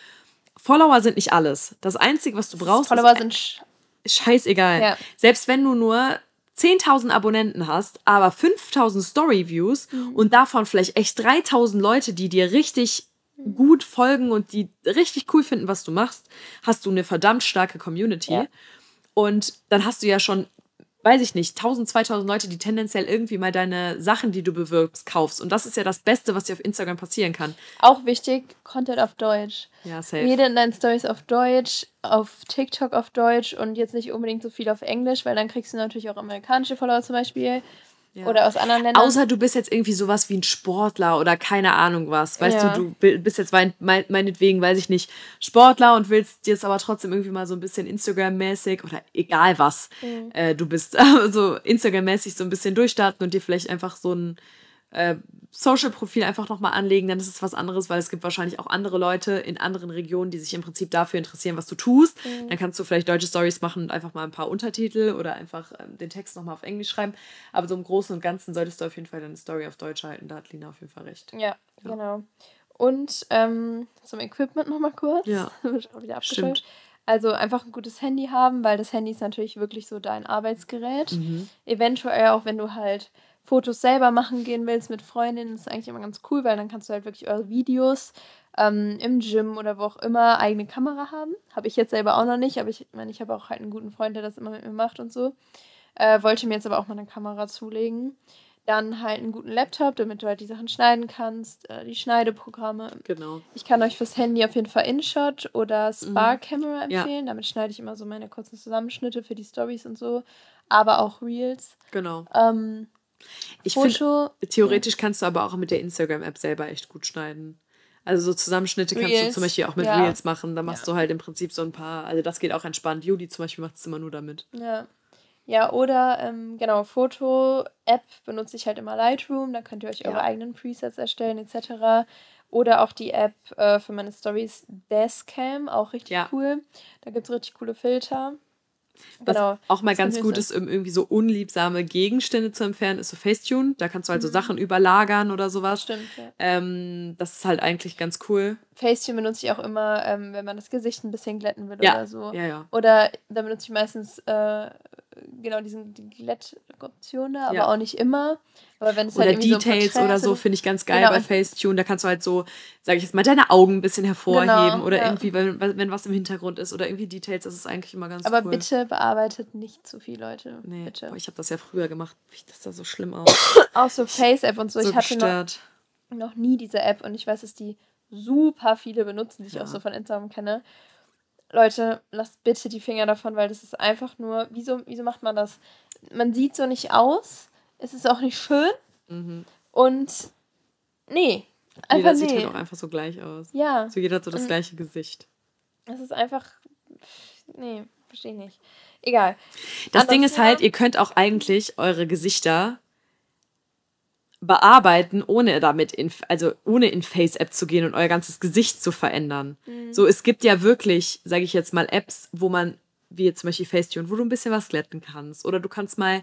Follower sind nicht alles. Das Einzige, was du brauchst, Follower sind sch scheißegal. Ja. Selbst wenn du nur 10.000 Abonnenten hast, aber 5.000 Story-Views mhm. und davon vielleicht echt 3.000 Leute, die dir richtig gut folgen und die richtig cool finden, was du machst, hast du eine verdammt starke Community. Ja. Und dann hast du ja schon, weiß ich nicht, 1000, 2000 Leute, die tendenziell irgendwie mal deine Sachen, die du bewirbst, kaufst. Und das ist ja das Beste, was dir auf Instagram passieren kann. Auch wichtig, Content auf Deutsch. Ja, safe. Rede in deinen Stories auf Deutsch, auf TikTok auf Deutsch und jetzt nicht unbedingt so viel auf Englisch, weil dann kriegst du natürlich auch amerikanische Follower zum Beispiel. Ja. Oder aus anderen Ländern. Außer du bist jetzt irgendwie sowas wie ein Sportler oder keine Ahnung was. Weißt ja. du, du bist jetzt mein, mein, meinetwegen, weiß ich nicht, Sportler und willst jetzt aber trotzdem irgendwie mal so ein bisschen Instagram-mäßig oder egal was mhm. äh, du bist, <laughs> so Instagram-mäßig so ein bisschen durchstarten und dir vielleicht einfach so ein äh, Social-Profil einfach nochmal anlegen, dann ist es was anderes, weil es gibt wahrscheinlich auch andere Leute in anderen Regionen, die sich im Prinzip dafür interessieren, was du tust. Mhm. Dann kannst du vielleicht deutsche Stories machen und einfach mal ein paar Untertitel oder einfach ähm, den Text nochmal auf Englisch schreiben. Aber so im Großen und Ganzen solltest du auf jeden Fall deine Story auf Deutsch halten. Da hat Lina auf jeden Fall recht. Ja, ja. genau. Und ähm, zum Equipment nochmal kurz. Ja. <laughs> auch wieder abgeschaltet. Also einfach ein gutes Handy haben, weil das Handy ist natürlich wirklich so dein Arbeitsgerät. Mhm. Eventuell auch, wenn du halt Fotos selber machen gehen willst mit Freundinnen, ist eigentlich immer ganz cool, weil dann kannst du halt wirklich eure Videos ähm, im Gym oder wo auch immer eigene Kamera haben. Habe ich jetzt selber auch noch nicht, aber ich meine, ich habe auch halt einen guten Freund, der das immer mit mir macht und so. Äh, wollte mir jetzt aber auch mal eine Kamera zulegen. Dann halt einen guten Laptop, damit du halt die Sachen schneiden kannst, äh, die Schneideprogramme. Genau. Ich kann euch fürs Handy auf jeden Fall InShot oder Spark Camera mhm. empfehlen. Ja. Damit schneide ich immer so meine kurzen Zusammenschnitte für die Stories und so, aber auch Reels. Genau. Ähm, ich finde, theoretisch ja. kannst du aber auch mit der Instagram-App selber echt gut schneiden. Also so Zusammenschnitte Reels, kannst du zum Beispiel auch mit ja. Reels machen. Da machst ja. du halt im Prinzip so ein paar, also das geht auch entspannt. Juli zum Beispiel macht es immer nur damit. Ja. Ja, oder ähm, genau, Foto-App benutze ich halt immer Lightroom, da könnt ihr euch eure eigenen Presets erstellen, etc. Oder auch die App äh, für meine Stories Dashcam, auch richtig cool. Da gibt es richtig coole Filter. Was genau. auch mal ganz gut ist, um irgendwie so unliebsame Gegenstände zu entfernen, ist so Facetune. Da kannst du halt so mhm. Sachen überlagern oder sowas. Stimmt, ja. Ähm, das ist halt eigentlich ganz cool. Facetune benutze ich auch immer, ähm, wenn man das Gesicht ein bisschen glätten will ja. oder so. Ja, ja. Oder da benutze ich meistens äh, genau diesen die Glättoption da, aber ja. auch nicht immer. Aber wenn es oder halt Details so oder so finde ich ganz geil genau. bei Facetune. Da kannst du halt so, sage ich jetzt mal, deine Augen ein bisschen hervorheben genau, oder ja. irgendwie, wenn, wenn was im Hintergrund ist oder irgendwie Details, das ist eigentlich immer ganz aber cool. Aber bitte bearbeitet nicht zu viel, Leute. Nee, bitte. Boah, ich habe das ja früher gemacht. Wie das da so schlimm aus. <coughs> auch so Face-App und so. so. Ich hatte gestört. noch, noch nie diese App und ich weiß, dass die super viele benutzen, die ich ja. auch so von Instagram kenne. Leute, lasst bitte die Finger davon, weil das ist einfach nur, wieso, wieso macht man das? Man sieht so nicht aus, es ist auch nicht schön mhm. und nee, einfach jeder nee. sieht halt auch einfach so gleich aus. Ja. So jeder hat so das gleiche Gesicht. Es ist einfach, nee, verstehe ich nicht. Egal. Das Anders Ding ist halt, ihr könnt auch eigentlich eure Gesichter bearbeiten, ohne damit in, also ohne in Face-App zu gehen und euer ganzes Gesicht zu verändern. Mhm. So, es gibt ja wirklich, sage ich jetzt mal, Apps, wo man, wie jetzt zum Beispiel Facetune, wo du ein bisschen was glätten kannst. Oder du kannst mal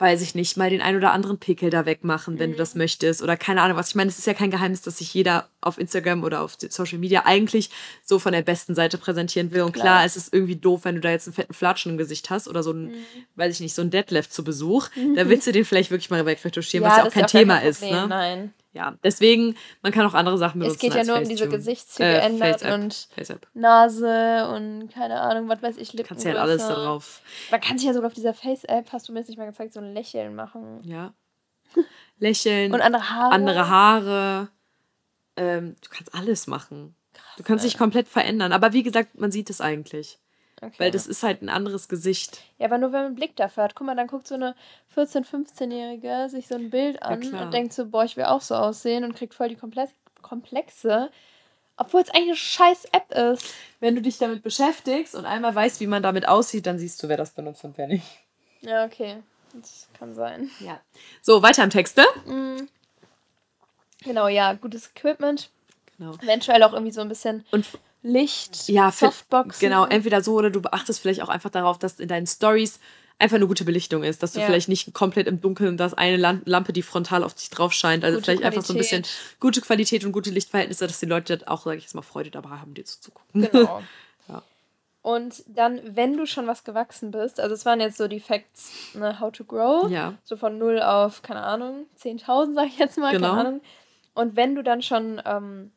weiß ich nicht, mal den ein oder anderen Pickel da wegmachen, wenn mhm. du das möchtest. Oder keine Ahnung was. Ich meine, es ist ja kein Geheimnis, dass sich jeder auf Instagram oder auf Social Media eigentlich so von der besten Seite präsentieren will. Und klar, klar es ist irgendwie doof, wenn du da jetzt einen fetten Flatschen im Gesicht hast oder so ein, mhm. weiß ich nicht, so ein Deadlift zu Besuch. Mhm. <laughs> Da willst du den vielleicht wirklich mal wegretuschieren, ja, was ja auch kein Thema ist. Ne? Nein ja, deswegen, man kann auch andere Sachen benutzen. Es geht ja nur um diese Gesichtszüge äh, ändern und Nase und keine Ahnung, was weiß ich, Lippen. Kannst ja halt alles darauf. Man kann sich ja sogar auf dieser Face-App, hast du mir jetzt nicht mal gezeigt, so ein Lächeln machen. Ja. <laughs> Lächeln. und andere Haare. Andere Haare. Ähm, du kannst alles machen. Krass, du kannst dich komplett verändern. Aber wie gesagt, man sieht es eigentlich. Okay. Weil das ist halt ein anderes Gesicht. Ja, aber nur wenn man einen Blick dafür hat. Guck mal, dann guckt so eine 14-, 15-Jährige sich so ein Bild an ja, und denkt so, boah, ich will auch so aussehen und kriegt voll die Komplexe. Obwohl es eigentlich eine scheiß App ist. Wenn du dich damit beschäftigst und einmal weißt, wie man damit aussieht, dann siehst du, wer das benutzt und wer nicht. Ja, okay. Das kann sein. Ja. So, weiter im Texte. Mhm. Genau, ja, gutes Equipment. Genau. Eventuell auch irgendwie so ein bisschen. Und Licht, ja, Softboxen. Genau, entweder so oder du beachtest vielleicht auch einfach darauf, dass in deinen Stories einfach eine gute Belichtung ist, dass du ja. vielleicht nicht komplett im Dunkeln, dass eine Lampe, die frontal auf dich drauf scheint, also gute vielleicht Qualität. einfach so ein bisschen gute Qualität und gute Lichtverhältnisse, dass die Leute auch, sage ich jetzt mal, Freude dabei haben, dir zuzugucken. Genau. <laughs> ja. Und dann, wenn du schon was gewachsen bist, also es waren jetzt so die Facts, ne, how to grow, ja. so von 0 auf, keine Ahnung, 10.000, sag ich jetzt mal, genau. keine Ahnung. Und wenn du dann schon ähm,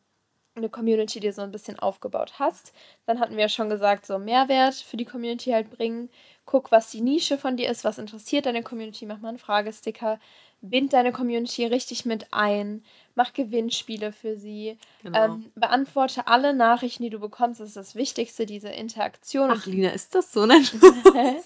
eine Community dir so ein bisschen aufgebaut hast, dann hatten wir ja schon gesagt, so Mehrwert für die Community halt bringen. Guck, was die Nische von dir ist, was interessiert deine Community, mach mal einen Fragesticker, bind deine Community richtig mit ein, mach Gewinnspiele für sie, genau. ähm, beantworte alle Nachrichten, die du bekommst, das ist das Wichtigste, diese Interaktion. Ach, Lina, ist das so? <laughs> Nein, <laughs>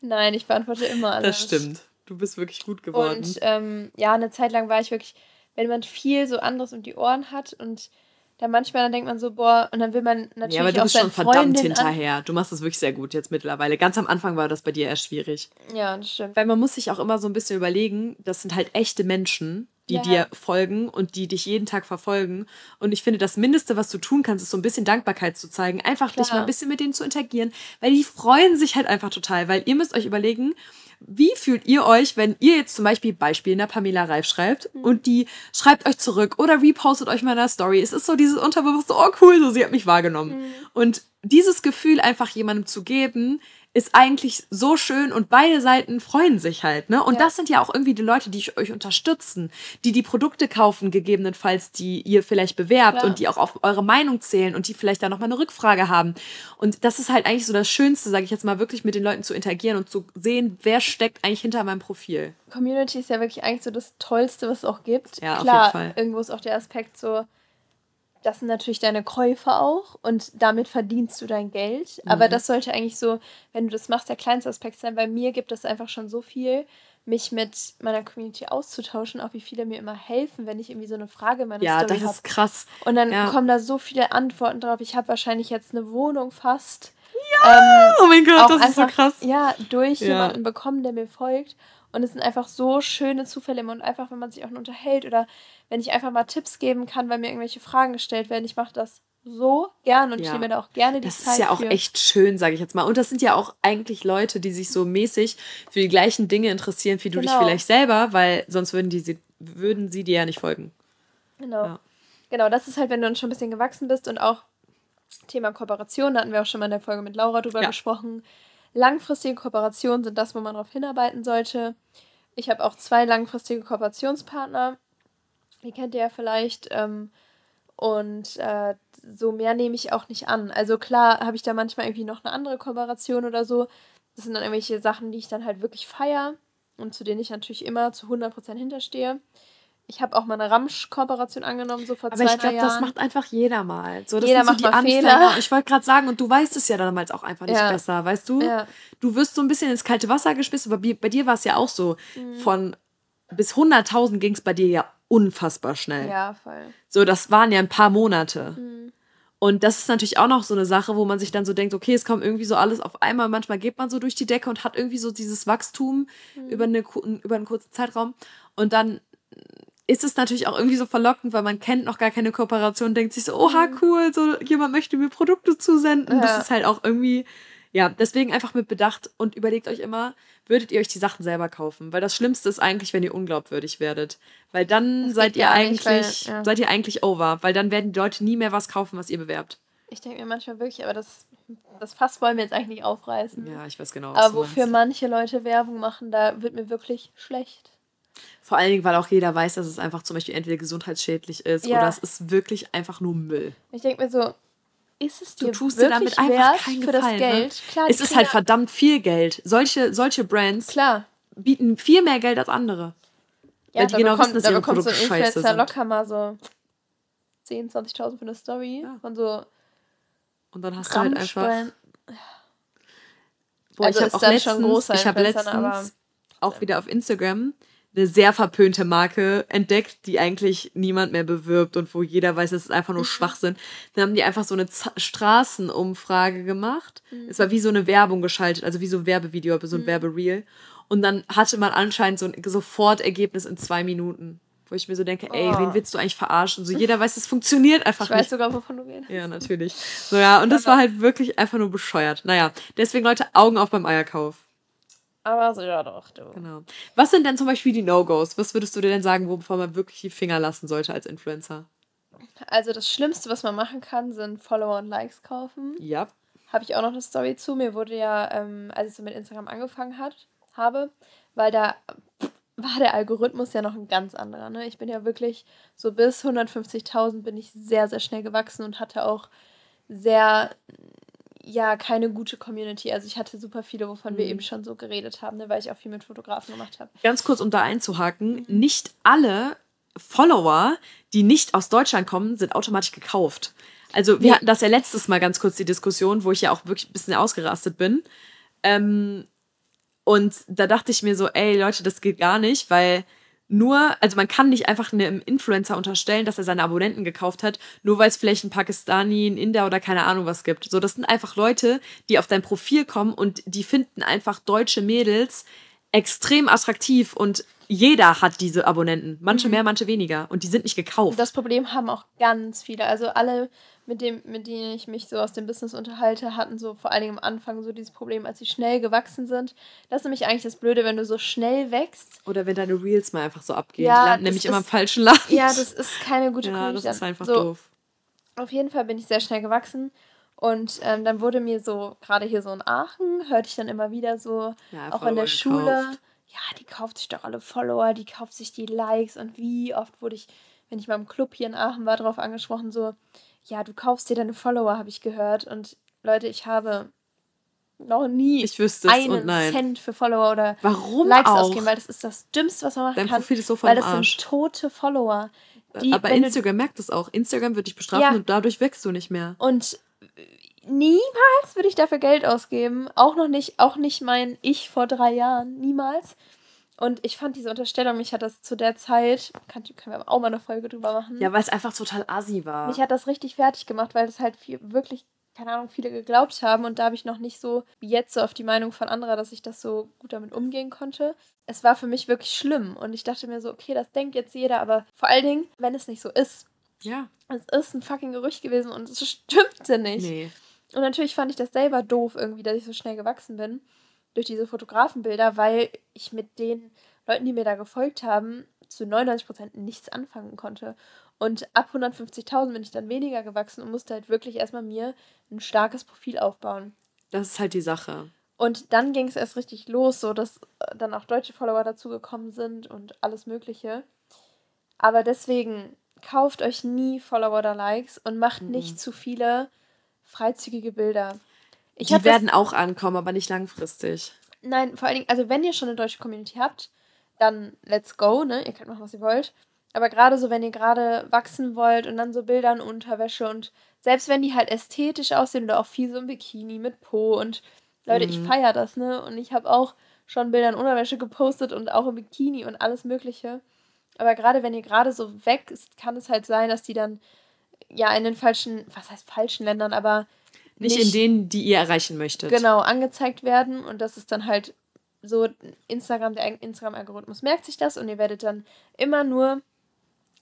Nein ich beantworte immer alles. Das stimmt. Du bist wirklich gut geworden. Und ähm, ja, eine Zeit lang war ich wirklich, wenn man viel so anderes um die Ohren hat und da manchmal dann denkt man so, boah, und dann will man natürlich ja, aber du bist schon verdammt hinterher. Du machst das wirklich sehr gut jetzt mittlerweile. Ganz am Anfang war das bei dir eher schwierig. Ja, das stimmt. Weil man muss sich auch immer so ein bisschen überlegen, das sind halt echte Menschen. die Ja. dir folgen und die dich jeden Tag verfolgen. Und ich finde, das Mindeste, was du tun kannst, ist so ein bisschen Dankbarkeit zu zeigen. Einfach dich Klar. mal ein bisschen mit denen zu interagieren, weil die freuen sich halt einfach total. Weil ihr müsst euch überlegen, wie fühlt ihr euch, wenn ihr jetzt zum Beispiel Beispiel in der Pamela Reif schreibt Mhm. und die schreibt euch zurück oder repostet euch mal in einer Story. Es ist so dieses Unterbewusste, oh cool, so sie hat mich wahrgenommen. Mhm. Und dieses Gefühl einfach jemandem zu geben, ist eigentlich so schön und beide Seiten freuen sich halt, ne? Und Ja. das sind ja auch irgendwie die Leute, die euch unterstützen, die die Produkte kaufen, gegebenenfalls, die ihr vielleicht bewerbt Klar. und die auch auf eure Meinung zählen und die vielleicht da nochmal eine Rückfrage haben. Und das ist halt eigentlich so das Schönste, sage ich jetzt mal, wirklich mit den Leuten zu interagieren und zu sehen, wer steckt eigentlich hinter meinem Profil. Community ist ja wirklich eigentlich so das Tollste, was es auch gibt. Ja, auf Klar, jeden Fall. irgendwo ist auch der Aspekt so, das sind natürlich deine Käufer auch und damit verdienst du dein Geld. Mhm. Aber das sollte eigentlich so, wenn du das machst, der kleinste Aspekt sein. Bei mir gibt es einfach schon so viel, mich mit meiner Community auszutauschen, auch wie viele mir immer helfen, wenn ich irgendwie so eine Frage in meiner Ja, Story das habe. ist krass. Und dann Ja. kommen da so viele Antworten drauf. Ich habe wahrscheinlich jetzt eine Wohnung fast. Ja, Oh mein Gott, das ist so einfach, krass. Ja, durch Ja. jemanden bekommen, der mir folgt. Und es sind einfach so schöne Zufälle immer. und einfach, wenn man sich auch nur unterhält oder wenn ich einfach mal Tipps geben kann, weil mir irgendwelche Fragen gestellt werden. Ich mache das so gern und ich Ja. nehme mir da auch gerne die Das Zeit ist ja auch für. echt schön, sage ich jetzt mal. Und das sind ja auch eigentlich Leute, die sich so mäßig für die gleichen Dinge interessieren, wie du dich Genau. vielleicht selber, weil sonst würden, die, sie- würden sie dir ja nicht folgen. Genau. Ja. Genau, das ist halt, wenn du dann schon ein bisschen gewachsen bist und auch Thema Kooperation, da hatten wir auch schon mal in der Folge mit Laura drüber Ja. gesprochen. Langfristige Kooperationen sind das, wo man darauf hinarbeiten sollte. Ich habe auch zwei langfristige Kooperationspartner. Die kennt ihr ja vielleicht. Ähm, und äh, so mehr nehme ich auch nicht an. Also klar habe ich da manchmal irgendwie noch eine andere Kooperation oder so. Das sind dann irgendwelche Sachen, die ich dann halt wirklich feier und zu denen ich natürlich immer zu 100% hinterstehe. Ich habe auch mal eine Ramsch-Kooperation angenommen, so vor Aber zwei, ich glaube, das macht einfach jeder mal. So, Jeder so macht die mal Anfänger. Fehler. Ich wollte gerade sagen, und du weißt es ja damals auch einfach nicht Ja. besser, weißt du? Ja. Du wirst so ein bisschen ins kalte Wasser geschmissen, aber bei, dir war es ja auch so. Mhm. Von bis 100.000 ging es bei dir ja unfassbar schnell. Ja, voll. So, das waren ja ein paar Monate. Mhm. Und das ist natürlich auch noch so eine Sache, wo man sich dann so denkt, okay, es kommt irgendwie so alles auf einmal. Manchmal geht man so durch die Decke und hat irgendwie so dieses Wachstum Mhm. über, eine, über einen kurzen Zeitraum. Und dann ist es natürlich auch irgendwie so verlockend, weil man kennt noch gar keine Kooperation, denkt sich so, oha, cool, so jemand möchte mir Produkte zusenden. Mhm. Ja. Das ist halt auch irgendwie, ja, deswegen einfach mit Bedacht und überlegt euch immer, würdet ihr euch die Sachen selber kaufen? Weil das Schlimmste ist eigentlich, wenn ihr unglaubwürdig werdet. Weil dann seid ihr eigentlich, weil- ja. seid ihr eigentlich over, weil dann werden die Leute nie mehr was kaufen, was ihr bewerbt. Ich denke mir manchmal wirklich, aber das, das Fass wollen wir jetzt eigentlich nicht aufreißen. Ja, ich weiß genau, was aber wofür manche Leute Werbung machen, da wird mir wirklich schlecht. Vor allen Dingen, weil auch jeder weiß, dass es einfach zum Beispiel entweder gesundheitsschädlich ist Ja. oder es ist wirklich einfach nur Müll. Ich denke mir so, ist es Du dir tust dir damit einfach keinen für das Gefallen. Geld? Ne? Klar, es ist halt verdammt viel Geld. Solche, solche Brands Klar. bieten viel mehr Geld als andere. Ja, Weil die da genau bekommt, wissen, dass da ihre bekommt so ein Produkte scheiße Influencer sind. locker mal so 10.000, 20.000 für eine Story. Ja. Von so Und dann hast du halt einfach. Boah, Also ich habe auch letztens, ich habe letztens auch wieder auf Instagram eine sehr verpönte Marke entdeckt, die eigentlich niemand mehr bewirbt und wo jeder weiß, es ist einfach Mhm. nur Schwachsinn. Dann haben die einfach so eine Z Straßenumfrage gemacht. Mhm. Es war wie so eine Werbung geschaltet, also wie so ein Werbevideo, so ein Werbereel. Und dann hatte man anscheinend so ein Sofortergebnis in zwei Minuten. Wo ich mir so denke, ey, Oh. wen willst du eigentlich verarschen? So jeder weiß, es funktioniert einfach Ich weiß nicht. sogar, wovon du redest. Ja, natürlich. So, ja, und das war halt wirklich einfach nur bescheuert. Naja, deswegen Leute, Augen auf beim Eierkauf. Aber so, ja doch, du. Genau. Was sind denn zum Beispiel die No-Gos? Was würdest du dir denn sagen, wovon man wirklich die Finger lassen sollte als Influencer? Also das Schlimmste, was man machen kann, sind Follower und Likes kaufen. Ja. Habe ich auch noch eine Story zu. Mir wurde ja, ähm, als ich so mit Instagram angefangen hat, habe, weil da war der Algorithmus ja noch ein ganz anderer. Ne? Ich bin ja wirklich so bis 150.000 bin ich sehr, sehr schnell gewachsen und hatte auch sehr, ja, keine gute Community. Also ich hatte super viele, wovon wir Mhm. eben schon so geredet haben, ne? weil ich auch viel mit Fotografen gemacht habe. Ganz kurz, um da einzuhaken, nicht alle Follower, die nicht aus Deutschland kommen, sind automatisch gekauft. Also wir hatten das ja letztes Mal ganz kurz die Diskussion, wo ich ja auch wirklich ein bisschen ausgerastet bin. Ähm, und da dachte ich mir so, ey Leute, das geht gar nicht, weil nur, also man kann nicht einfach einem Influencer unterstellen, dass er seine Abonnenten gekauft hat, nur weil es vielleicht einen Pakistani, einen Inder oder keine Ahnung was gibt. So, das sind einfach Leute, die auf dein Profil kommen und die finden einfach deutsche Mädels extrem attraktiv und jeder hat diese Abonnenten. Manche mhm. mehr, manche weniger. Und die sind nicht gekauft. Das Problem haben auch ganz viele. Also alle, mit, dem, mit denen ich mich so aus dem Business unterhalte, hatten so vor allen Dingen am Anfang so dieses Problem, als sie schnell gewachsen sind. Das ist nämlich eigentlich das Blöde, wenn du so schnell wächst. Oder wenn deine Reels mal einfach so abgehen. Ja, die landen nämlich ist, immer im falschen Land. Ja, das ist keine gute <laughs> Ja, das ist einfach so, doof. Auf jeden Fall bin ich sehr schnell gewachsen. Und ähm, dann wurde mir so, gerade hier so in Aachen, hörte ich dann immer wieder so, ja, auch in der Schule, gekauft. Ja, die kauft sich doch alle Follower, die kauft sich die Likes. Und wie oft wurde ich, wenn ich mal im Club hier in Aachen war, darauf angesprochen, so, ja, du kaufst dir deine Follower, habe ich gehört. Und Leute, ich habe noch nie ich wüsste einen Cent für Follower oder Warum Likes auch? ausgeben, weil das ist das Dümmste, was man machen Dein kann. Profil ist so vom Weil das Arsch. sind tote Follower. Die, Aber Instagram merkt das auch. Instagram wird dich bestrafen ja. und dadurch wächst du nicht mehr. Und niemals würde ich dafür Geld ausgeben. Auch noch nicht, auch nicht mein Ich vor drei Jahren. Niemals. Und ich fand diese Unterstellung, mich hat das zu der Zeit, kann, können wir auch mal eine Folge drüber machen. Ja, weil es einfach total assi war. Mich hat das richtig fertig gemacht, weil das halt viel, wirklich, keine Ahnung, viele geglaubt haben. Und da habe ich noch nicht so wie jetzt so auf die Meinung von anderen, dass ich das so gut damit umgehen konnte. Es war für mich wirklich schlimm. Und ich dachte mir so, okay, das denkt jetzt jeder, aber vor allen Dingen, wenn es nicht so ist. Ja. Es ist ein fucking Gerücht gewesen und es <laughs> stimmte nicht. Nee. Und natürlich fand ich das selber doof irgendwie, dass ich so schnell gewachsen bin durch diese Fotografenbilder, weil ich mit den Leuten, die mir da gefolgt haben, zu 99% nichts anfangen konnte. Und ab 150.000 bin ich dann weniger gewachsen und musste halt wirklich erstmal mir ein starkes Profil aufbauen. Das ist halt die Sache. Und dann ging es erst richtig los, so dass äh, dann auch deutsche Follower dazugekommen sind und alles Mögliche. Aber deswegen kauft euch nie Follower oder Likes und macht mhm. nicht zu viele freizügige Bilder. Ich die werden auch ankommen, aber nicht langfristig. Nein, vor allen Dingen, also wenn ihr schon eine deutsche Community habt, dann let's go, ne? Ihr könnt machen, was ihr wollt. Aber gerade so, wenn ihr gerade wachsen wollt und dann so Bilder in Unterwäsche und selbst wenn die halt ästhetisch aussehen oder auch viel so ein Bikini mit Po und Leute, mhm. ich feiere das, ne? Und ich habe auch schon Bilder in Unterwäsche gepostet und auch im Bikini und alles Mögliche. Aber gerade wenn ihr gerade so weg ist, kann es halt sein, dass die dann ja in den falschen, was heißt falschen Ländern, aber nicht, nicht in denen, die ihr erreichen möchtet. Genau, angezeigt werden und das ist dann halt so Instagram, der Instagram-Algorithmus merkt sich das und ihr werdet dann immer nur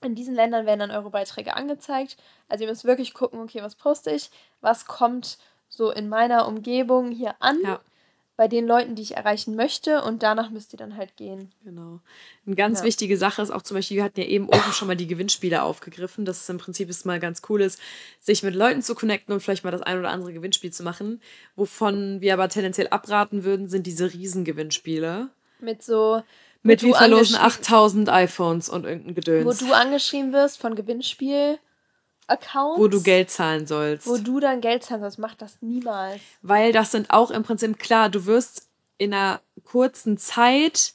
in diesen Ländern werden dann eure Beiträge angezeigt. Also ihr müsst wirklich gucken, okay, was poste ich, was kommt so in meiner Umgebung hier an. Ja bei den Leuten, die ich erreichen möchte und danach müsst ihr dann halt gehen. Genau. Eine ganz ja. wichtige Sache ist auch zum Beispiel, wir hatten ja eben oben schon mal die Gewinnspiele aufgegriffen, dass es im Prinzip ist mal ganz cool ist, sich mit Leuten zu connecten und vielleicht mal das ein oder andere Gewinnspiel zu machen. Wovon wir aber tendenziell abraten würden, sind diese Riesengewinnspiele. Mit so mit wir verlosen 8000 iPhones und irgendein Gedöns. Wo du angeschrieben wirst von Gewinnspiel Accounts. Wo du Geld zahlen sollst. Wo du dann Geld zahlen sollst. Mach das niemals. Weil das sind auch im Prinzip klar, du wirst in einer kurzen Zeit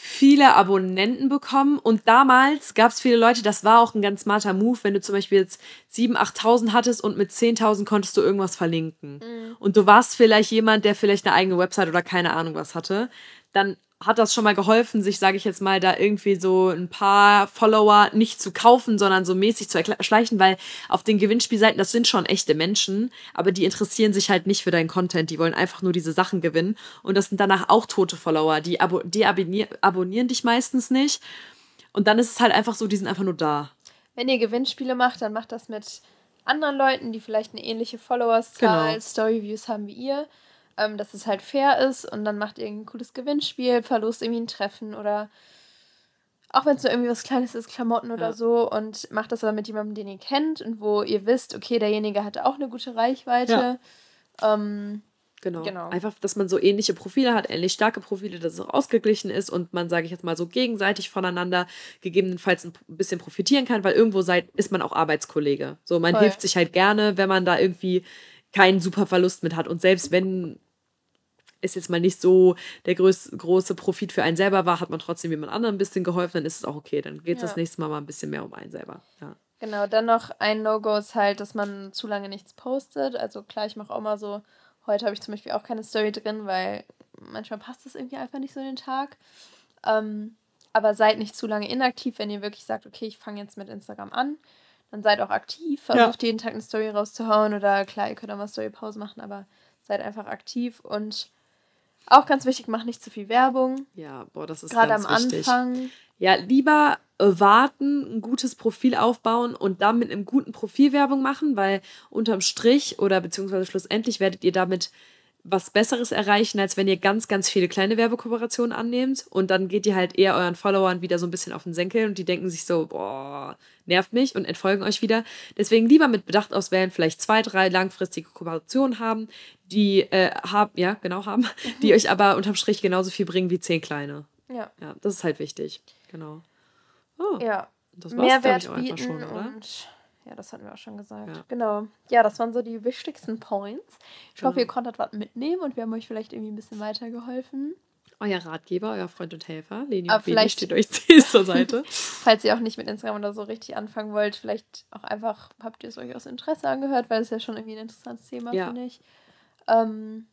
viele Abonnenten bekommen und damals gab es viele Leute, das war auch ein ganz smarter Move, wenn du zum Beispiel jetzt 7.000, 8.000 hattest und mit 10.000 konntest du irgendwas verlinken mhm. und du warst vielleicht jemand, der vielleicht eine eigene Website oder keine Ahnung was hatte, dann hat das schon mal geholfen, sich, sage ich jetzt mal, da irgendwie so ein paar Follower nicht zu kaufen, sondern so mäßig zu erschleichen, weil auf den Gewinnspielseiten, das sind schon echte Menschen, aber die interessieren sich halt nicht für deinen Content, die wollen einfach nur diese Sachen gewinnen. Und das sind danach auch tote Follower, die, abo die abonnier abonnieren dich meistens nicht. Und dann ist es halt einfach so, die sind einfach nur da. Wenn ihr Gewinnspiele macht, dann macht das mit anderen Leuten, die vielleicht eine ähnliche Followerszahl, genau. Storyviews haben wie ihr ähm, dass es halt fair ist und dann macht ihr ein cooles Gewinnspiel, verlost irgendwie ein Treffen oder auch wenn es nur irgendwie was Kleines ist, Klamotten oder ja. so und macht das aber mit jemandem, den ihr kennt und wo ihr wisst, okay, derjenige hatte auch eine gute Reichweite. Ja. Ähm, Genau. genau. Einfach, dass man so ähnliche Profile hat, ähnlich starke Profile, dass es auch ausgeglichen ist und man, sage ich jetzt mal, so gegenseitig voneinander gegebenenfalls ein bisschen profitieren kann, weil irgendwo seid, ist man auch Arbeitskollege. So, man Voll. hilft sich halt gerne, wenn man da irgendwie keinen super Verlust mit hat. Und selbst wenn es jetzt mal nicht so der größ, große Profit für einen selber war, hat man trotzdem jemand anderem ein bisschen geholfen, dann ist es auch okay. Dann geht es ja. das nächste Mal mal ein bisschen mehr um einen selber. Ja. Genau, dann noch ein No-Go ist halt, dass man zu lange nichts postet. Also klar, ich mache auch mal so, heute habe ich zum Beispiel auch keine Story drin, weil manchmal passt es irgendwie einfach nicht so in den Tag. Ähm, aber seid nicht zu lange inaktiv, wenn ihr wirklich sagt, okay, ich fange jetzt mit Instagram an. Dann seid auch aktiv, versucht ja. jeden Tag eine Story rauszuhauen oder klar, ihr könnt auch mal Story-Pause machen, aber seid einfach aktiv und Auch ganz wichtig, mach nicht zu viel Werbung. Ja, boah, das ist Gerade ganz am wichtig. Anfang. Ja, lieber warten, ein gutes Profil aufbauen und dann mit einem guten Profil Werbung machen, weil unterm Strich oder beziehungsweise schlussendlich werdet ihr damit was Besseres erreichen, als wenn ihr ganz, ganz viele kleine Werbekooperationen annehmt und dann geht ihr halt eher euren Followern wieder so ein bisschen auf den Senkel und die denken sich so, boah, nervt mich und entfolgen euch wieder. Deswegen lieber mit Bedacht auswählen, vielleicht zwei, drei langfristige Kooperationen haben, die äh, haben, ja, genau haben, die euch aber unterm Strich genauso viel bringen wie zehn kleine. Ja. Ja, das ist halt wichtig. Genau. Oh, Ja. das war's, Mehrwert ich, bieten schon, oder? und ja, das hatten wir auch schon gesagt. Ja. Genau. Ja, das waren so die wichtigsten Points. Ich hoffe, Genau. ihr konntet was mitnehmen und wir haben euch vielleicht irgendwie ein bisschen weitergeholfen. Euer Ratgeber, euer Freund und Helfer, Leni Aber und Beni vielleicht- steht euch <laughs> zur Seite. <laughs> Falls ihr auch nicht mit Instagram oder so richtig anfangen wollt, vielleicht auch einfach habt ihr es euch aus Interesse angehört, weil es ja schon irgendwie ein interessantes Thema, Ja. finde ich. Ähm,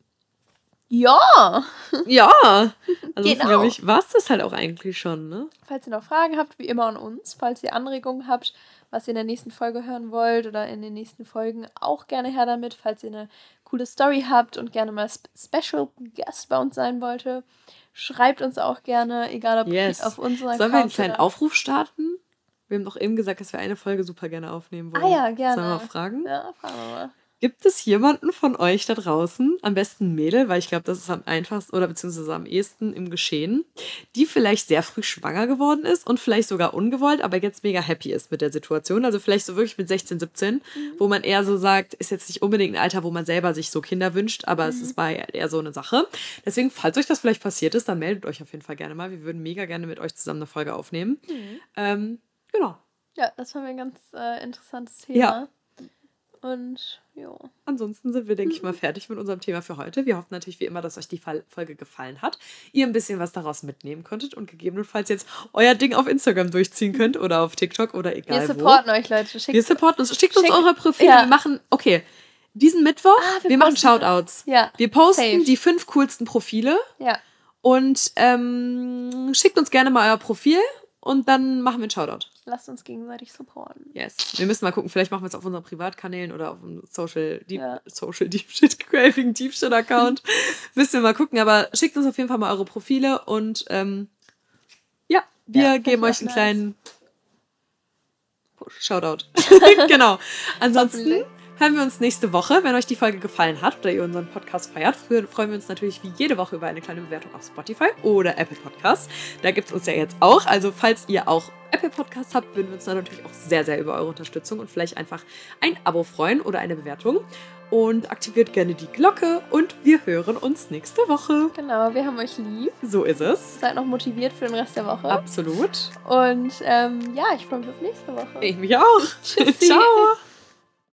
ja, ja, <laughs> also Genau. glaube ich, war es das halt auch eigentlich schon, ne? falls ihr noch Fragen habt, wie immer an uns. Falls ihr Anregungen habt, was ihr in der nächsten Folge hören wollt oder in den nächsten Folgen, auch gerne her damit. Falls ihr eine coole Story habt und gerne mal Sp Special Guest bei uns sein wollte, schreibt uns auch gerne, egal ob Yes. auf unseren Sollen wir einen kleinen Aufruf starten? Wir haben doch eben gesagt, dass wir eine Folge super gerne aufnehmen wollen. Ah ja, gerne. Sollen wir mal fragen? Ja, fragen wir mal. Gibt es jemanden von euch da draußen, am besten ein Mädel, weil ich glaube, das ist am einfachsten oder beziehungsweise am ehesten im Geschehen, die vielleicht sehr früh schwanger geworden ist und vielleicht sogar ungewollt, aber jetzt mega happy ist mit der Situation. Also vielleicht so wirklich mit 16, 17, wo man eher so sagt, ist jetzt nicht unbedingt ein Alter, wo man selber sich so Kinder wünscht, aber es ist bei eher so eine Sache. Deswegen, falls euch das vielleicht passiert ist, dann meldet euch auf jeden Fall gerne mal. Wir würden mega gerne mit euch zusammen eine Folge aufnehmen. Ähm, genau. Ja, das war mir ein ganz äh, interessantes Thema. Ja. Und ja. Ansonsten sind wir, denke ich mal, fertig mit unserem Thema für heute. Wir hoffen natürlich wie immer, dass euch die Folge gefallen hat, ihr ein bisschen was daraus mitnehmen konntet und gegebenenfalls jetzt euer Ding auf Instagram durchziehen könnt oder auf TikTok oder egal Wir wo. supporten euch, Leute. Schickt Wir supporten uns. Schickt uns eure Profile. ja. Wir machen, okay, diesen Mittwoch, Ah, wir wir, machen Shoutouts. Ja, Wir posten safe. die fünf coolsten Profile Ja, und ähm, schickt uns gerne mal euer Profil und dann machen wir einen Shoutout. Lasst uns gegenseitig supporten. Yes. Wir müssen mal gucken, vielleicht machen wir es auf unseren Privatkanälen oder auf dem Social Deep, Ja. Social Deep Shit <laughs> Craving Deep Shit Account. <laughs> müssen wir mal gucken, aber schickt uns auf jeden Fall mal eure Profile und ähm, ja, wir Ja, geben euch einen nice. kleinen Shoutout. <laughs> genau. Ansonsten hören wir uns nächste Woche. Wenn euch die Folge gefallen hat oder ihr unseren Podcast feiert, freuen wir uns natürlich wie jede Woche über eine kleine Bewertung auf Spotify oder Apple Podcasts. Da gibt es uns ja jetzt auch. Also falls ihr auch Apple Podcasts habt, würden wir uns da natürlich auch sehr, sehr über eure Unterstützung und vielleicht einfach ein Abo freuen oder eine Bewertung. Und aktiviert gerne die Glocke und wir hören uns nächste Woche. Genau, wir haben euch lieb. So ist es. Seid noch motiviert für den Rest der Woche. Absolut. Und ähm, ja, ich freue mich auf nächste Woche. Ich mich auch. Tschüssi. <laughs> Ciao.